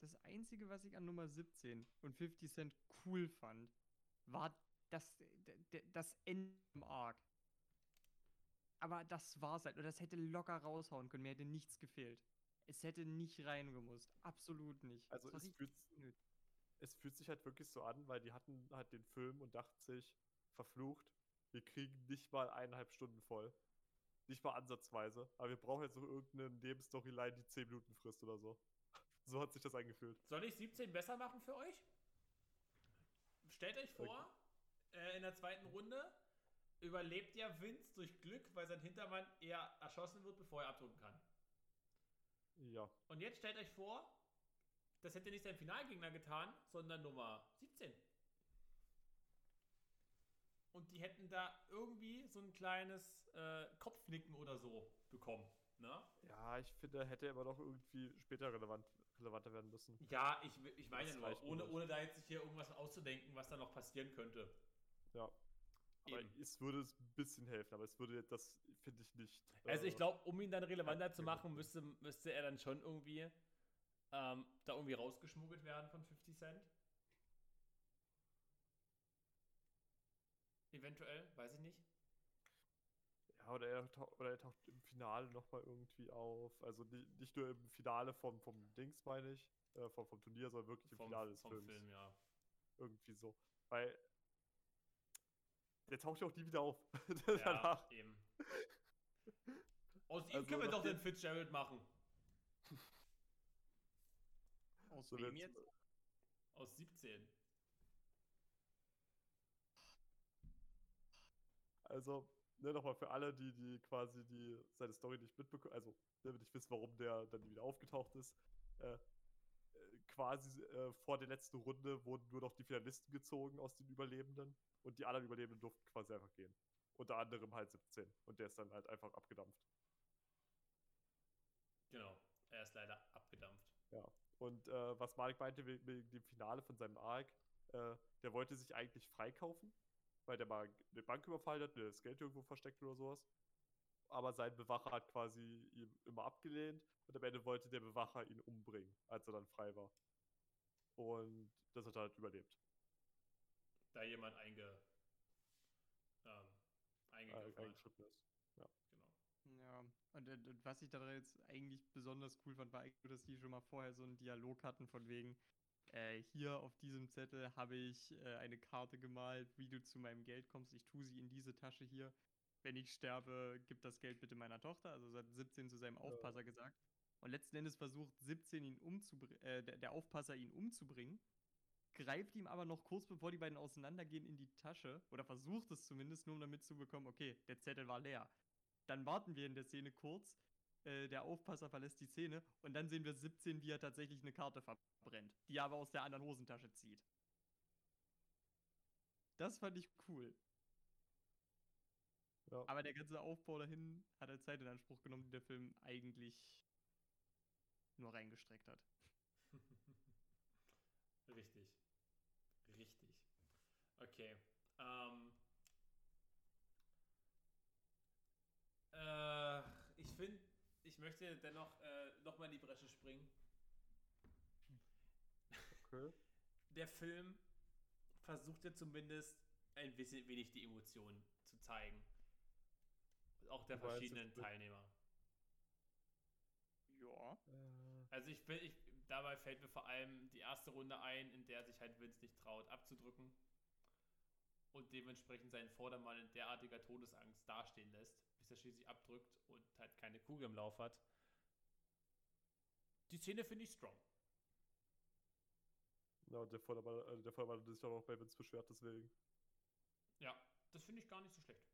E: das Einzige, was ich an Nummer 17 und 50 Cent cool fand, war das, das Ende im Arc. Aber das war's halt. Und das hätte locker raushauen können. Mir hätte nichts gefehlt. Es hätte nicht reingemusst. Absolut nicht.
C: Also
E: Das war
C: es fühlt. Es fühlt sich halt wirklich so an, weil die hatten halt den Film und dachten sich, verflucht, wir kriegen nicht mal eineinhalb Stunden voll. Nicht mal ansatzweise. Aber wir brauchen jetzt noch irgendeine Nebenstoryline, die 10 Minuten frisst oder so. So hat sich das angefühlt.
B: Soll ich 17 besser machen für euch? Stellt euch vor, äh, in der zweiten Runde überlebt ja Vince durch Glück, weil sein Hintermann eher erschossen wird, bevor er abdrücken kann.
C: Ja.
B: Und jetzt stellt euch vor, das hätte nicht sein Finalgegner getan, sondern Nummer 17. Und die hätten da irgendwie so ein kleines äh, Kopfnicken oder so bekommen. Ne?
C: Ja, ich finde, hätte aber doch irgendwie später relevant, relevanter werden müssen.
B: Ja, ich, ich meine nur, ohne, ohne da jetzt sich hier irgendwas auszudenken, was da noch passieren könnte.
C: Ja. Aber
B: Eben.
C: es würde es ein bisschen helfen, aber es würde das, finde ich, nicht.
B: Also ich
C: äh,
B: glaube, um ihn dann relevanter zu
C: ja,
B: machen,
C: gut.
B: müsste, müsste er dann schon irgendwie ähm, da irgendwie rausgeschmuggelt werden von 50 Cent. Eventuell, weiß ich nicht.
C: Ja, oder er, tau oder er taucht im Finale nochmal irgendwie auf. Also nicht, nicht nur im Finale vom, vom Dings, meine ich, äh, vom, vom Turnier, sondern wirklich im
B: Vom,
C: Finale des
B: vom
C: Films.
B: Film, ja.
C: Irgendwie so. Weil der taucht ja auch nie wieder auf.
B: Ja,
C: Danach.
B: eben. Aus ihm
C: Also
B: können wir doch den Fitzgerald machen.
E: Aus
C: So
E: wem jetzt?
B: Aus 17.
C: Also, ne, nochmal für alle, die, die quasi die, seine Story nicht mitbekommen, also ne, nicht wissen, warum der dann wieder aufgetaucht ist. Äh, äh, quasi äh, vor der letzten Runde wurden nur noch die Finalisten gezogen aus den Überlebenden und die anderen Überlebenden durften quasi einfach gehen. Unter anderem halt 17. Und der ist dann halt einfach abgedampft.
B: Genau. Er ist leider abgedampft.
C: Ja. Und äh, was Malik meinte wegen dem Finale von seinem Arc, äh, der wollte sich eigentlich freikaufen, weil der mal eine Bank überfallen hat, das Geld irgendwo versteckt oder sowas. Aber sein Bewacher hat quasi ihn immer abgelehnt und am Ende wollte der Bewacher ihn umbringen, als er dann frei war. Und das hat er halt überlebt.
B: Da jemand einge, ähm,
C: Äh,
B: eingegriffen hat.
C: ist.
E: Ja, und, und, und was ich daran jetzt eigentlich besonders cool fand, war eigentlich dass die schon mal vorher so einen Dialog hatten von wegen, äh, hier auf diesem Zettel habe ich äh, eine Karte gemalt, wie du zu meinem Geld kommst. Ich tue sie in diese Tasche hier. Wenn ich sterbe, gib das Geld bitte meiner Tochter. Also so hat 17 zu seinem Aufpasser gesagt. Und letzten Endes versucht 17 ihn umzubringen, äh, der, der Aufpasser ihn umzubringen, greift ihm aber noch kurz bevor die beiden auseinandergehen in die Tasche, oder versucht es zumindest, nur um damit zu bekommen, okay, der Zettel war leer. Dann warten wir in der Szene kurz, äh, der Aufpasser verlässt die Szene und dann sehen wir 17, wie er tatsächlich eine Karte verbrennt, die er aber aus der anderen Hosentasche zieht. Das fand ich cool.
C: Ja.
E: Aber der ganze Aufbau dahin hat halt Zeit in Anspruch genommen, die der Film eigentlich nur reingestreckt hat.
B: Richtig. Richtig. Okay. Ähm. Äh, ich finde, ich möchte dennoch äh, nochmal in die Bresche springen.
C: Okay.
B: Der Film versucht ja zumindest ein bisschen wenig die Emotionen zu zeigen. Auch der verschiedenen Teilnehmer.
E: Ja.
C: Äh,
B: Also ich bin, ich, dabei fällt mir vor allem die erste Runde ein, in der sich halt Vince nicht traut abzudrücken und dementsprechend seinen Vordermann in derartiger Todesangst dastehen lässt, bis er schließlich abdrückt und halt keine Kugel im Lauf hat. Die Szene finde ich strong.
C: ja, und der Vordermann, äh, der Vordermann hat sich auch noch bei Vince beschwert, deswegen.
B: Ja, das finde ich gar nicht so schlecht.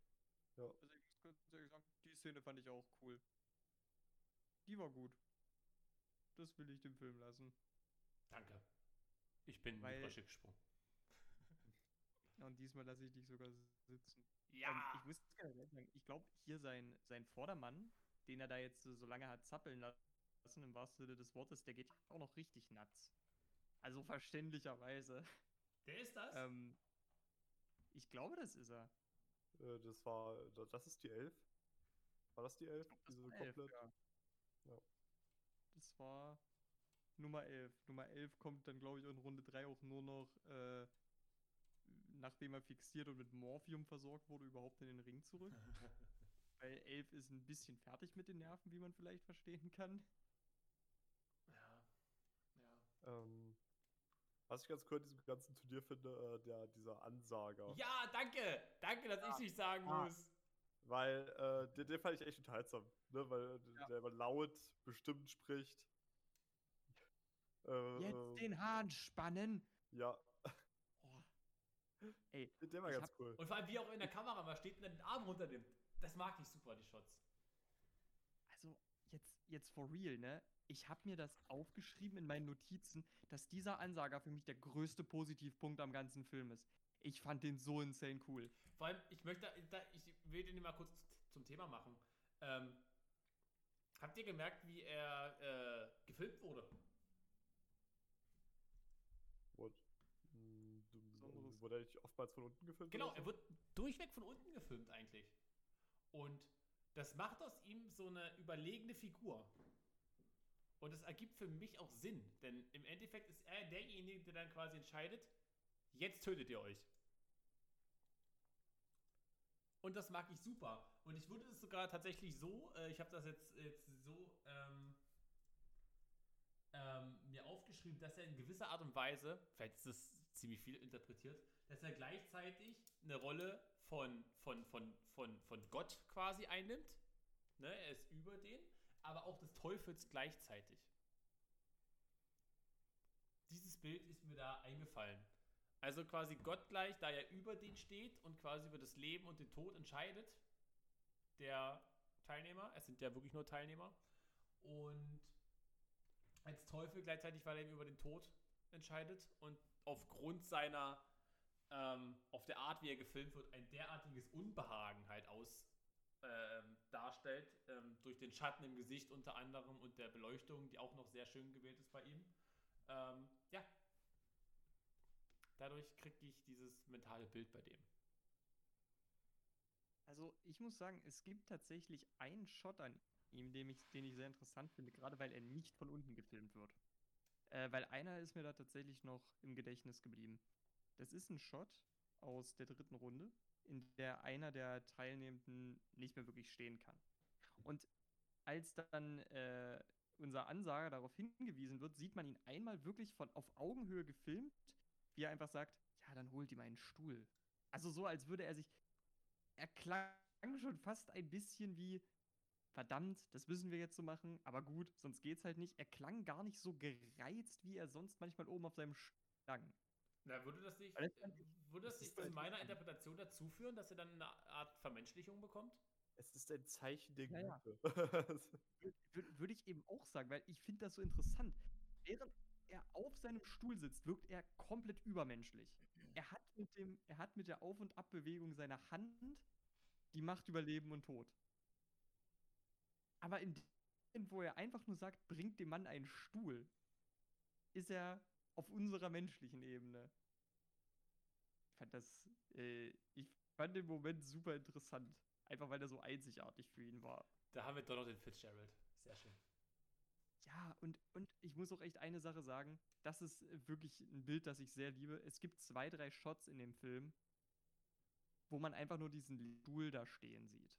E: Also ich muss ganz ehrlich sagen, die Szene fand ich auch cool. Die war gut. Das will ich dem Film lassen.
B: Danke. Ich bin in die
E: Weil-
B: Bresche gesprungen.
E: Ja, und diesmal lasse ich dich sogar sitzen.
B: Ja!
E: Ähm, ich muss generell sagen, ich glaube, hier sein, sein Vordermann, den er da jetzt so, so lange hat zappeln lassen, im wahrsten Sinne des Wortes, der geht auch noch richtig nuts. Also verständlicherweise.
B: der ist das?
E: Ähm, ich glaube, das ist er.
C: Äh, das war, da- das ist die 11? War das die 11?
E: Das
C: Diese
E: war elf,
C: komplett.
E: ja.
C: Ja.
E: Das war Nummer 11. Nummer 11 kommt dann, glaube ich, in Runde 3 auch nur noch, äh, nachdem er fixiert und mit Morphium versorgt wurde, überhaupt in den Ring zurück. Weil 11 ist ein bisschen fertig mit den Nerven, wie man vielleicht verstehen kann.
B: ja. Ja.
C: Ähm, was ich ganz cool in diesem ganzen Turnier finde, äh, der, dieser Ansager.
B: Ja, danke! Danke, dass ich nicht sagen
E: Ja.
B: muss.
C: Weil, äh, den, den fand ich echt unterhaltsam, ne? Weil äh,
E: Ja.
C: der immer laut bestimmt spricht. Äh,
E: Jetzt
C: äh,
E: den Hahn spannen!
C: Ja.
E: Ey,
C: der war ganz cool.
B: Und vor allem, wie auch in der Kamera mal steht und dann den Arm runternimmt. Das mag ich super, die Shots.
E: also jetzt, jetzt for real, ne? Ich habe mir das aufgeschrieben in meinen Notizen, dass dieser Ansager für mich der größte Positivpunkt am ganzen Film ist. Ich fand den so insane cool.
B: Vor allem, ich möchte, da, ich will den mal kurz zum Thema machen. Ähm, habt ihr gemerkt, wie er äh, gefilmt wurde?
C: Und, mh, du- Wurde er nicht oftmals von unten gefilmt?
B: Genau, er wird durchweg von unten gefilmt eigentlich. Und das macht aus ihm so eine überlegene Figur. Und das ergibt für mich auch Sinn, denn im Endeffekt ist er derjenige, der dann quasi entscheidet, jetzt tötet ihr euch. Und das mag ich super. Und ich würde es sogar tatsächlich so, äh, ich habe das jetzt, jetzt so ähm, ähm, mir aufgeschrieben, dass er in gewisser Art und Weise, vielleicht ist es ziemlich viel interpretiert, dass er gleichzeitig eine Rolle von, von, von, von, von Gott quasi einnimmt. Ne, er ist über den, aber auch des Teufels gleichzeitig. Dieses Bild ist mir da eingefallen. Also quasi Gott gleich, da er über den steht und quasi über das Leben und den Tod entscheidet, der Teilnehmer, es sind ja wirklich nur Teilnehmer, und als Teufel gleichzeitig, weil er eben über den Tod entscheidet und aufgrund seiner, ähm, auf der Art, wie er gefilmt wird, ein derartiges Unbehagen halt aus ähm, darstellt, ähm, durch den Schatten im Gesicht unter anderem und der Beleuchtung, die auch noch sehr schön gewählt ist bei ihm. Ähm, ja. Dadurch kriege ich dieses mentale Bild bei dem.
E: Also ich muss sagen, es gibt tatsächlich einen Shot an ihm, den ich, den ich sehr interessant finde, gerade weil er nicht von unten gefilmt wird. Äh, weil einer ist mir da tatsächlich noch im Gedächtnis geblieben. Das ist ein Shot aus der dritten Runde, in der einer der Teilnehmenden nicht mehr wirklich stehen kann. Und als dann äh, unser Ansager darauf hingewiesen wird, sieht man ihn einmal wirklich von auf Augenhöhe gefilmt, wie er einfach sagt, ja, dann holt ihm einen Stuhl. Also so, als würde er sich er klang schon fast ein bisschen wie, verdammt, das müssen wir jetzt so machen, aber gut, sonst geht's halt nicht. Er klang gar nicht so gereizt, wie er sonst manchmal oben auf seinem Stang.
B: Na, würde das nicht,
E: das fand
B: würde das nicht zu
C: halt-
B: meiner Interpretation dazu führen, dass er dann eine Art Vermenschlichung bekommt?
C: Es ist ein Zeichen der
E: Ja, ja.
C: Güte.
E: Würde würd ich eben auch sagen, weil ich finde das so interessant. Während er auf seinem Stuhl sitzt, wirkt er komplett übermenschlich. Er hat mit, dem, er hat mit der Auf- und Abbewegung seiner Hand die Macht über Leben und Tod. Aber in dem Moment, wo er einfach nur sagt, bringt dem Mann einen Stuhl, ist er auf unserer menschlichen Ebene. Ich fand das, äh, ich fand den Moment super interessant. Einfach weil er so einzigartig für ihn war.
B: Da haben wir doch noch den Fitzgerald. Sehr schön.
E: Ja, und, und ich muss auch echt eine Sache sagen. Das ist wirklich ein Bild, das ich sehr liebe. Es gibt zwei, drei Shots in dem Film, wo man einfach nur diesen Stuhl da stehen sieht.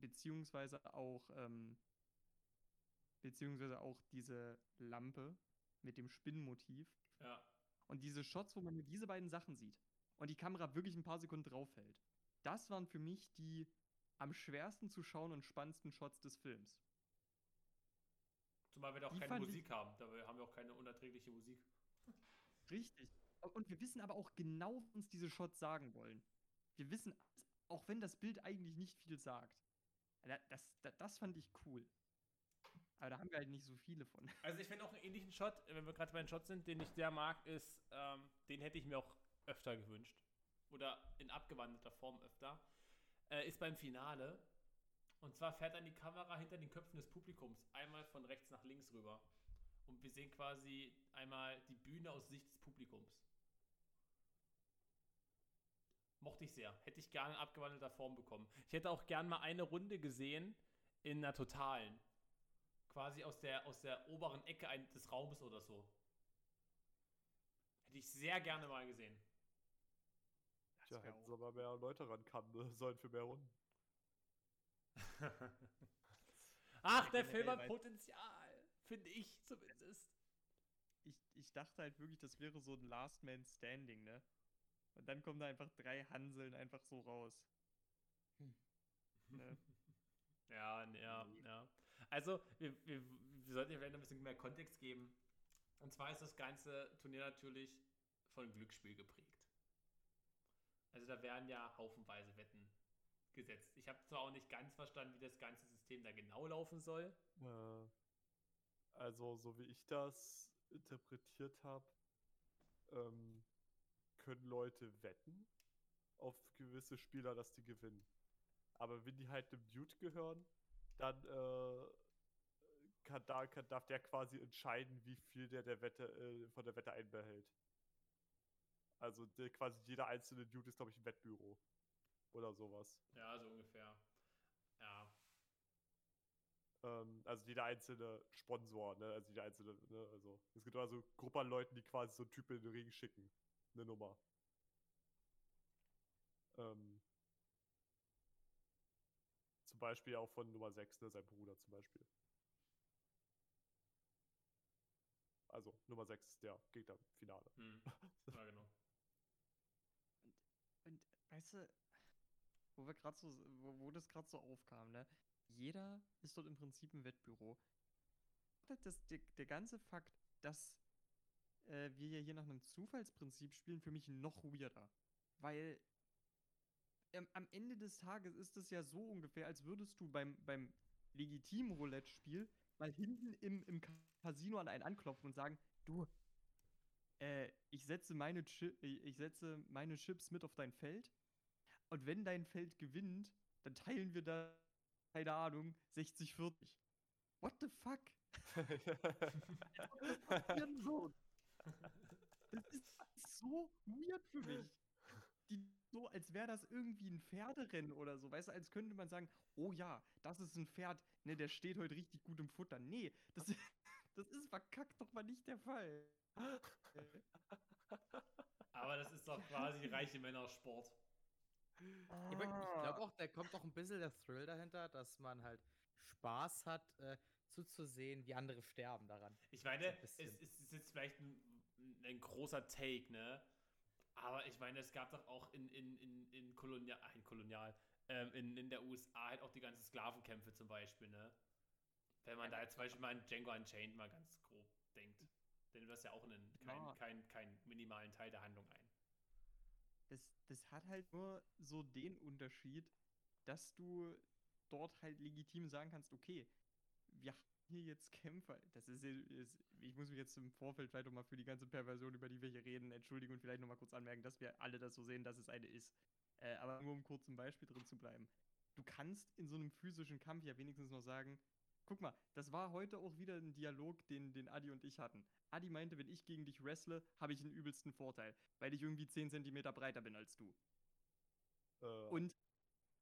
E: Beziehungsweise auch, ähm, beziehungsweise auch diese Lampe mit dem Spinnenmotiv.
B: Ja.
E: Und diese Shots, wo man nur diese beiden Sachen sieht und die Kamera wirklich ein paar Sekunden drauf hält. Das waren für mich die am schwersten zu schauen und spannendsten Shots des Films.
B: Zumal wir da auch
E: Die
B: keine
E: fand ich-
B: Musik haben. Da haben wir auch keine unerträgliche Musik.
E: Richtig. Und wir wissen aber auch genau, was uns diese Shots sagen wollen. Wir wissen, auch wenn das Bild eigentlich nicht viel sagt. Da- Das, das, das fand ich cool. Aber da haben wir halt nicht so viele von.
B: Also ich finde auch einen ähnlichen Shot, wenn wir gerade bei den Shots sind, den ich sehr mag, ist, ähm, den hätte ich mir auch öfter gewünscht. Oder in abgewandelter Form öfter. Äh, ist beim Finale. Und zwar fährt dann die Kamera hinter den Köpfen des Publikums einmal von rechts nach links rüber. Und wir sehen quasi einmal die Bühne aus Sicht des Publikums. Mochte ich sehr. Hätte ich gerne in abgewandelter Form bekommen. Ich hätte auch gern mal eine Runde gesehen in einer totalen. Quasi aus der, aus der oberen Ecke ein, des Raumes oder so. Hätte ich sehr gerne mal gesehen.
C: Tja, hätten sie mal mehr Leute rankamen ne? sollen für mehr Runden.
B: Ach, der Film hat Potenzial. Finde ich zumindest.
E: Ich, ich dachte halt wirklich, das wäre so ein Last Man Standing, ne? Und dann kommen da einfach drei Hanseln einfach so raus. Ne?
B: Ja, ja, ja. Also, wir, wir, wir sollten ja vielleicht noch ein bisschen mehr Kontext geben. Und zwar ist das ganze Turnier natürlich von Glücksspiel geprägt. Also, da werden ja haufenweise Wetten gesetzt. Ich habe zwar auch nicht ganz verstanden, wie das ganze System da genau laufen soll.
C: Äh, also, so wie ich das interpretiert habe, ähm, können Leute wetten auf gewisse Spieler, dass die gewinnen. Aber wenn die halt dem Dude gehören, dann äh, kann, da, kann, darf der quasi entscheiden, wie viel der, der Wette, äh, von der Wette einbehält. Also der, quasi jeder einzelne Dude ist, glaube ich, ein Wettbüro. Oder sowas.
B: Ja, so ungefähr. Ja.
C: Ähm, also jeder einzelne Sponsor, ne? Also jeder einzelne, ne? Also es gibt also Gruppe an Leuten, die quasi so einen Typen in den Ring schicken. Eine Nummer. Ähm, zum Beispiel auch von Nummer 6, ne? Sein Bruder zum Beispiel. Also Nummer 6 ist der Gegner im Finale.
B: Hm. Ja, genau.
E: Und weißt du, wo wir gerade so, wo, wo das gerade so aufkam, ne? Jeder ist dort im Prinzip ein Wettbüro. Das, das, der, der ganze Fakt, dass äh, wir ja hier nach einem Zufallsprinzip spielen, für mich noch weirder. Weil ähm, am Ende des Tages ist es ja so ungefähr, als würdest du beim, beim legitimen Roulette-Spiel mal hinten im, im Casino an einen anklopfen und sagen, du, äh, ich setze meine Chi ich setze meine Chips mit auf dein Feld und wenn dein Feld gewinnt, dann teilen wir da, keine Ahnung, 60, 40. What the fuck? passieren wird. Das ist so weird für mich. Die, so, als wäre das irgendwie ein Pferderennen oder so. Weißt du, als könnte man sagen, oh ja, das ist ein Pferd, ne, der steht heute richtig gut im Futter. Nee, das, ist- das ist verkackt doch mal nicht der Fall.
B: Aber das ist doch quasi reiche Männersport.
D: Aber ich glaube auch, da kommt auch ein bisschen der Thrill dahinter, dass man halt Spaß hat, äh, zuzusehen, wie andere sterben daran.
B: Ich meine,
D: ein
B: es, es ist jetzt vielleicht ein, ein großer Take, ne? Aber ich meine, es gab doch auch in, in, in, in Kolonial, ach, in Kolonial, ähm, in, in der USA halt auch die ganzen Sklavenkämpfe zum Beispiel, ne? Wenn man da jetzt zum Beispiel mal an Django Unchained mal ganz grob denkt. Denn du hast ja auch einen, keinen
E: Ja.
B: kein, kein minimalen Teil der Handlung ein.
E: Das, das hat halt nur so den Unterschied, dass du dort halt legitim sagen kannst, okay, wir haben hier jetzt Kämpfer. Das ist, ist ich muss mich jetzt im Vorfeld vielleicht nochmal für die ganze Perversion, über die wir hier reden, entschuldigen und vielleicht nochmal kurz anmerken, dass wir alle das so sehen, dass es eine ist. Äh, aber nur um kurz im Beispiel drin zu bleiben. Du kannst in so einem physischen Kampf ja wenigstens noch sagen, guck mal, das war heute auch wieder ein Dialog, den, den Adi und ich hatten. Adi meinte, wenn ich gegen dich wrestle, habe ich den übelsten Vorteil, weil ich irgendwie 10 cm breiter bin als du.
C: Äh,
E: Und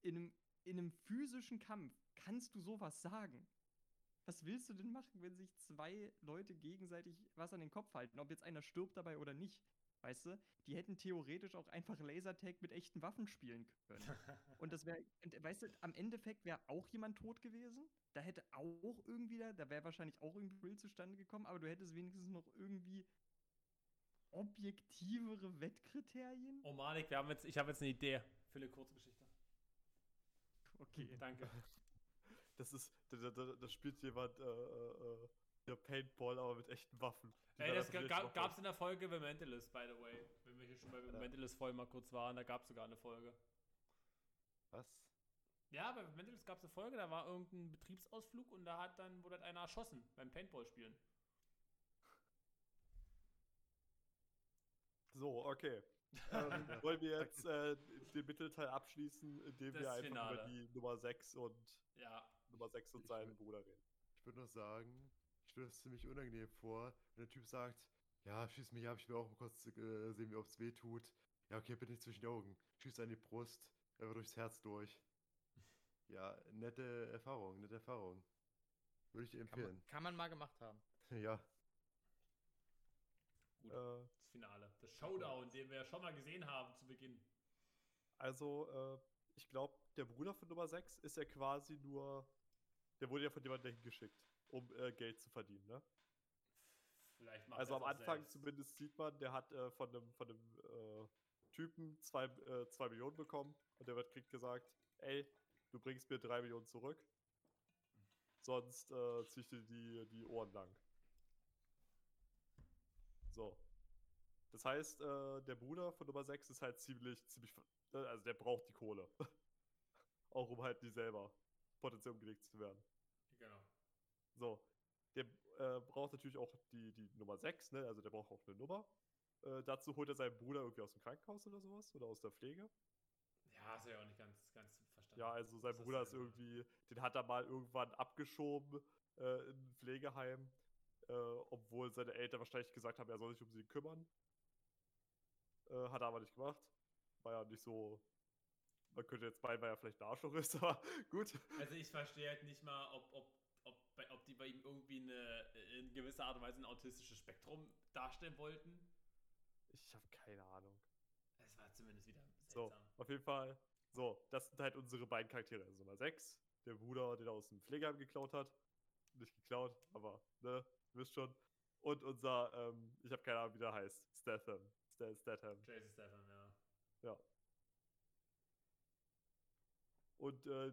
E: in einem, in einem physischen Kampf kannst du sowas sagen. Was willst du denn machen, wenn sich zwei Leute gegenseitig was an den Kopf halten? Ob jetzt einer stirbt dabei oder nicht. Weißt du? Die hätten theoretisch auch einfach Lasertag mit echten Waffen spielen können. Und das wäre, weißt du, am Endeffekt wäre auch jemand tot gewesen. Da hätte auch irgendwie, da, da wäre wahrscheinlich auch irgendwie Bild zustande gekommen, aber du hättest wenigstens noch irgendwie objektivere Wettkriterien.
B: Oh Manik, wir haben jetzt, ich habe jetzt eine Idee für eine Kurzgeschichte.
E: Okay.
B: Danke.
C: das ist, da, da, da, spielt jemand äh, äh, äh, Paintball, aber mit echten Waffen.
B: Ey, das ga, gab es in der Folge The Mentalist, by the way. Wenn wir hier schon bei
C: Ja.
B: Mentalist vorhin mal kurz waren, da gab es sogar eine Folge.
F: Was?
B: Ja, bei Mentalist gab es eine Folge, da war irgendein Betriebsausflug und da hat dann, wurde halt einer erschossen beim Paintball-Spielen.
C: So, okay. ähm, wollen wir jetzt äh, den Mittelteil abschließen, indem
B: Das
C: wir einfach
B: Finale.
C: über die Nummer 6 und
B: Ja.
C: Nummer 6 und
F: Ich
C: seinen Bruder reden.
F: Ich würde noch sagen, ich stelle es ziemlich unangenehm vor, wenn der Typ sagt, ja, schieß mich ab, ich will auch mal kurz äh, sehen, wie ob es weh tut. Ja, okay, bitte nicht zwischen die Augen. Schieß an die Brust, einfach durchs Herz durch. Ja, nette Erfahrung, nette Erfahrung. Würde ich dir
D: Kann man,
F: empfehlen.
D: kann man mal gemacht haben.
F: Ja,
B: Gut,
C: Äh,
B: das Finale. Das Showdown, den wir schon mal gesehen haben zu Beginn.
C: also, äh, ich glaube, der Bruder von Nummer 6 ist ja quasi nur. Der wurde ja von jemandem dahin geschickt, um äh, Geld zu verdienen, ne?
B: Vielleicht macht
C: Also am Anfang
B: selbst.
C: zumindest sieht man, der hat äh, von einem, von einem äh, Typen zwei, äh, zwei Millionen bekommen und der wird kriegt gesagt, ey, du bringst mir drei Millionen zurück, sonst äh, zieh ich dir die, die Ohren lang. So. Das heißt, äh, der Bruder von Nummer 6 ist halt ziemlich, ziemlich, äh, also der braucht die Kohle. Auch um halt nicht selber potenziell umgelegt zu werden.
B: Genau.
C: So, der äh, braucht natürlich auch die, die Nummer 6, ne? Also der braucht auch eine Nummer. Äh, dazu holt er seinen Bruder irgendwie aus dem Krankenhaus oder sowas oder aus der Pflege.
B: Ja, du ja auch nicht ganz, ganz verstanden.
C: Ja, also sein
B: Das
C: Bruder ist irgendwie, den hat er mal irgendwann abgeschoben äh, in ein Pflegeheim, äh, obwohl seine Eltern wahrscheinlich gesagt haben, er soll sich um sie kümmern. Äh, hat er aber nicht gemacht. War ja nicht so. Man könnte jetzt meinen, weil er vielleicht ein Arschloch ist, aber gut.
B: Also ich verstehe halt nicht mal, ob, ob, ob, bei, ob die bei ihm irgendwie eine, in gewisser Art und Weise ein autistisches Spektrum darstellen wollten.
C: Ich habe keine Ahnung.
B: Es war zumindest wieder
C: So,
B: seltsam.
C: auf jeden Fall. So, das sind halt unsere beiden Charaktere. Also Nummer 6, der Bruder, den er aus dem Pflegeheim geklaut hat. Nicht geklaut, aber, ne, ihr wisst schon. Und unser, ähm, ich habe keine Ahnung, wie der heißt. Statham. Sta- Statham.
B: Jason Statham, ja.
C: Ja. Und äh,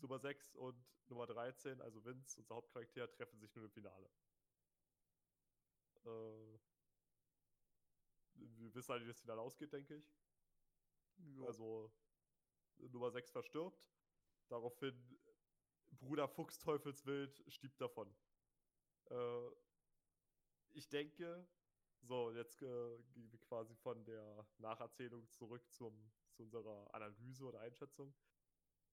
C: Nummer 6 und Nummer 13, also Vince, unser Hauptcharakter, treffen sich nun im Finale. Äh, wir wissen halt, wie das Finale ausgeht, denke ich.
E: Jo.
C: Also Nummer 6 verstirbt. Daraufhin Bruder Fuchsteufelswild stirbt davon. Äh, ich denke, so, jetzt äh, gehen wir quasi von der Nacherzählung zurück zum, zu unserer Analyse oder Einschätzung.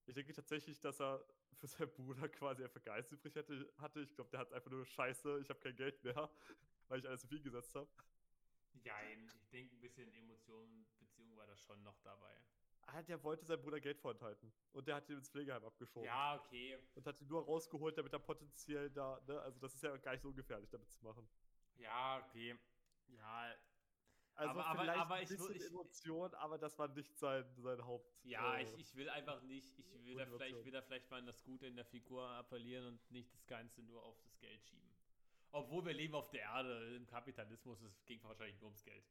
C: Ich denke tatsächlich, dass er für seinen Bruder quasi einfach Geist übrig hätte, hatte. Ich glaube, der hat einfach nur Scheiße, ich habe kein Geld mehr, weil ich alles zu viel gesetzt habe.
B: Jein, ich denke, ein bisschen Emotionen, Beziehung war da schon noch dabei.
C: Ah, der wollte seinem Bruder Geld vorenthalten. Und der hat ihn ins Pflegeheim abgeschoben.
B: Ja, okay.
C: Und hat ihn nur rausgeholt, damit er potenziell da, ne, also das ist ja gar nicht so ungefährlich, damit zu machen.
B: Ja, okay. Ja,
C: Also
B: Aber- aber-
C: vielleicht
B: aber
C: ein
B: ich will-
C: bisschen
B: ich-
C: Emotion, aber das war nicht sein, sein Haupt.
B: ja
C: äh,
B: ich, ich will einfach nicht, ich will da, vielleicht, will da vielleicht mal an das Gute in der Figur appellieren und nicht das Ganze nur auf das Geld schieben. Obwohl wir leben auf der Erde, im Kapitalismus, es ging wahrscheinlich nur ums Geld.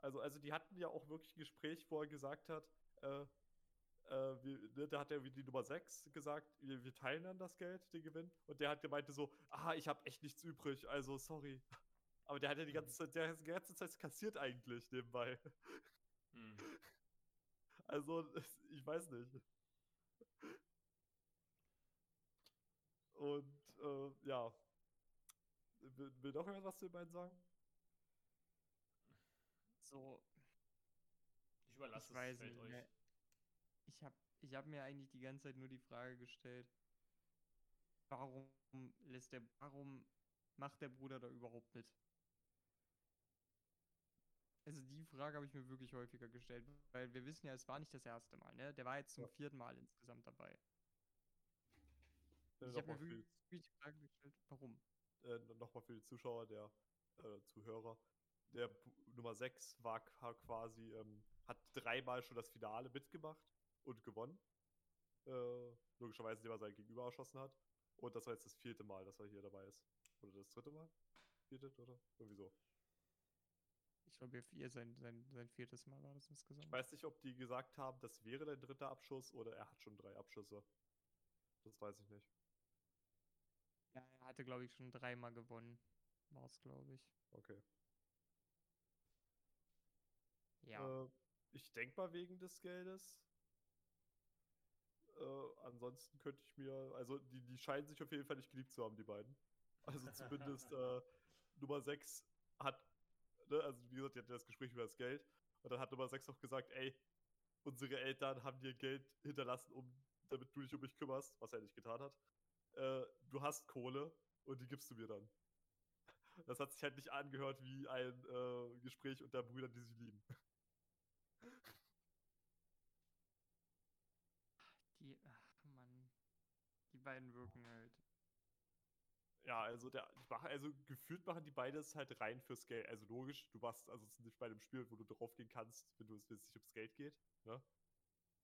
C: Also, also die hatten ja auch wirklich ein Gespräch, wo er gesagt hat, äh, äh, wir, ne, da hat er wie die Nummer 6 gesagt, wir, wir teilen dann das Geld, den Gewinn. Und der hat gemeint so, ah, ich habe echt nichts übrig, also sorry. Aber der hat ja die ganze Zeit, der hat die ganze Zeit kassiert eigentlich nebenbei.
B: Hm.
C: Also, es- ich weiß nicht. Und äh, ja. Will, will noch jemand was zu den beiden sagen?
E: So,
B: Ich überlasse
E: ich
B: es
E: weiß
B: Feld
E: nicht.
B: euch.
E: ne. Ich habe ich hab mir eigentlich die ganze Zeit nur die Frage gestellt, warum lässt der, warum macht der Bruder da überhaupt mit? Also die Frage habe ich mir wirklich häufiger gestellt, weil wir wissen ja, es war nicht das erste Mal, ne? Der war jetzt zum
C: Ja.
E: vierten Mal insgesamt dabei.
C: Äh,
E: Ich habe
C: Nochmal
E: mir
C: für,
E: wirklich die Frage gestellt, warum?
C: äh, nochmal für die Zuschauer, der äh, Zuhörer. Der Bu- Nummer 6 war qua- quasi, ähm, hat dreimal schon das Finale mitgemacht und gewonnen. Äh, logischerweise, indem er sein Gegenüber erschossen hat. Und das war jetzt das vierte Mal, dass er hier dabei ist. Oder das dritte Mal? Vierte, oder? Irgendwie so.
E: Ich glaube, ihr, sein, sein, sein viertes Mal war das insgesamt.
C: Ich weiß nicht, ob die gesagt haben, das wäre der dritte Abschuss oder er hat schon drei Abschüsse. Das weiß ich nicht.
E: Ja, er hatte, glaube ich, schon dreimal gewonnen. War es, glaube ich.
C: Okay.
E: Ja.
C: Äh, ich denke mal wegen des Geldes. Äh, ansonsten könnte ich mir, also die, die scheinen sich auf jeden Fall nicht geliebt zu haben, die beiden. Also zumindest äh, Nummer 6 hat, ne, also wie gesagt, die hatten das Gespräch über das Geld. Und dann hat Nummer 6 auch gesagt, ey, unsere Eltern haben dir Geld hinterlassen, um, damit du dich um mich kümmerst, was er nicht getan hat. Äh, du hast Kohle und die gibst du mir dann. Das hat sich halt nicht angehört wie ein äh, Gespräch unter Brüdern, die sich lieben.
E: Die, ach Mann. Die beiden wirken halt.
C: Ja, also der, machen, also gefühlt machen die beide es halt rein fürs Geld. Also logisch, du warst also es ist nicht bei einem Spiel, wo du draufgehen kannst, wenn du es nicht ums Geld geht. Ne?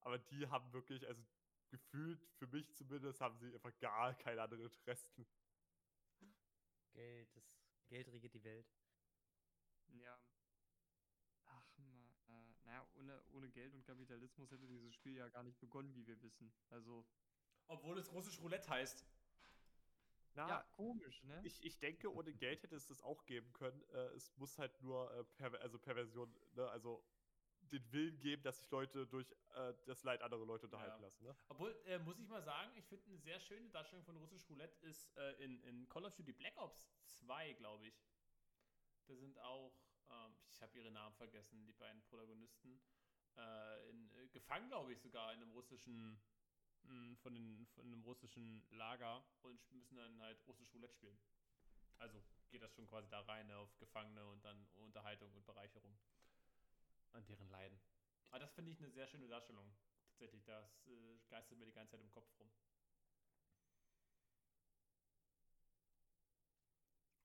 C: Aber die haben wirklich, also gefühlt, für mich zumindest, haben sie einfach gar keine anderen Interessen.
D: Geld, das Geld regiert die Welt.
E: Ja. Ach man. Äh, naja, ohne, ohne Geld und Kapitalismus hätte dieses Spiel ja gar nicht begonnen, wie wir wissen. Also.
B: Obwohl es russisch Roulette heißt.
C: Na,
E: ja, komisch, ne?
C: ich, ich denke, ohne Geld hätte es das auch geben können. Äh, es muss halt nur äh, per, also Perversion, ne? also den Willen geben, dass sich Leute durch äh, das Leid anderer Leute unterhalten
B: Ja.
C: lassen. Ne?
B: Obwohl, äh, muss ich mal sagen, ich finde eine sehr schöne Darstellung von russisch Roulette ist äh, in, in Call of Duty Black Ops 2, glaube ich. Da sind auch, ähm, ich habe ihre Namen vergessen, die beiden Protagonisten, äh, in, äh, gefangen, glaube ich, sogar in einem russischen, von, den, von einem russischen Lager und müssen dann halt russisch Roulette spielen. Also geht das schon quasi da rein, ne, auf Gefangene und dann Unterhaltung und Bereicherung an deren Leiden. Aber das finde ich eine sehr schöne Darstellung. Tatsächlich, das äh, geistert mir die ganze Zeit im Kopf rum.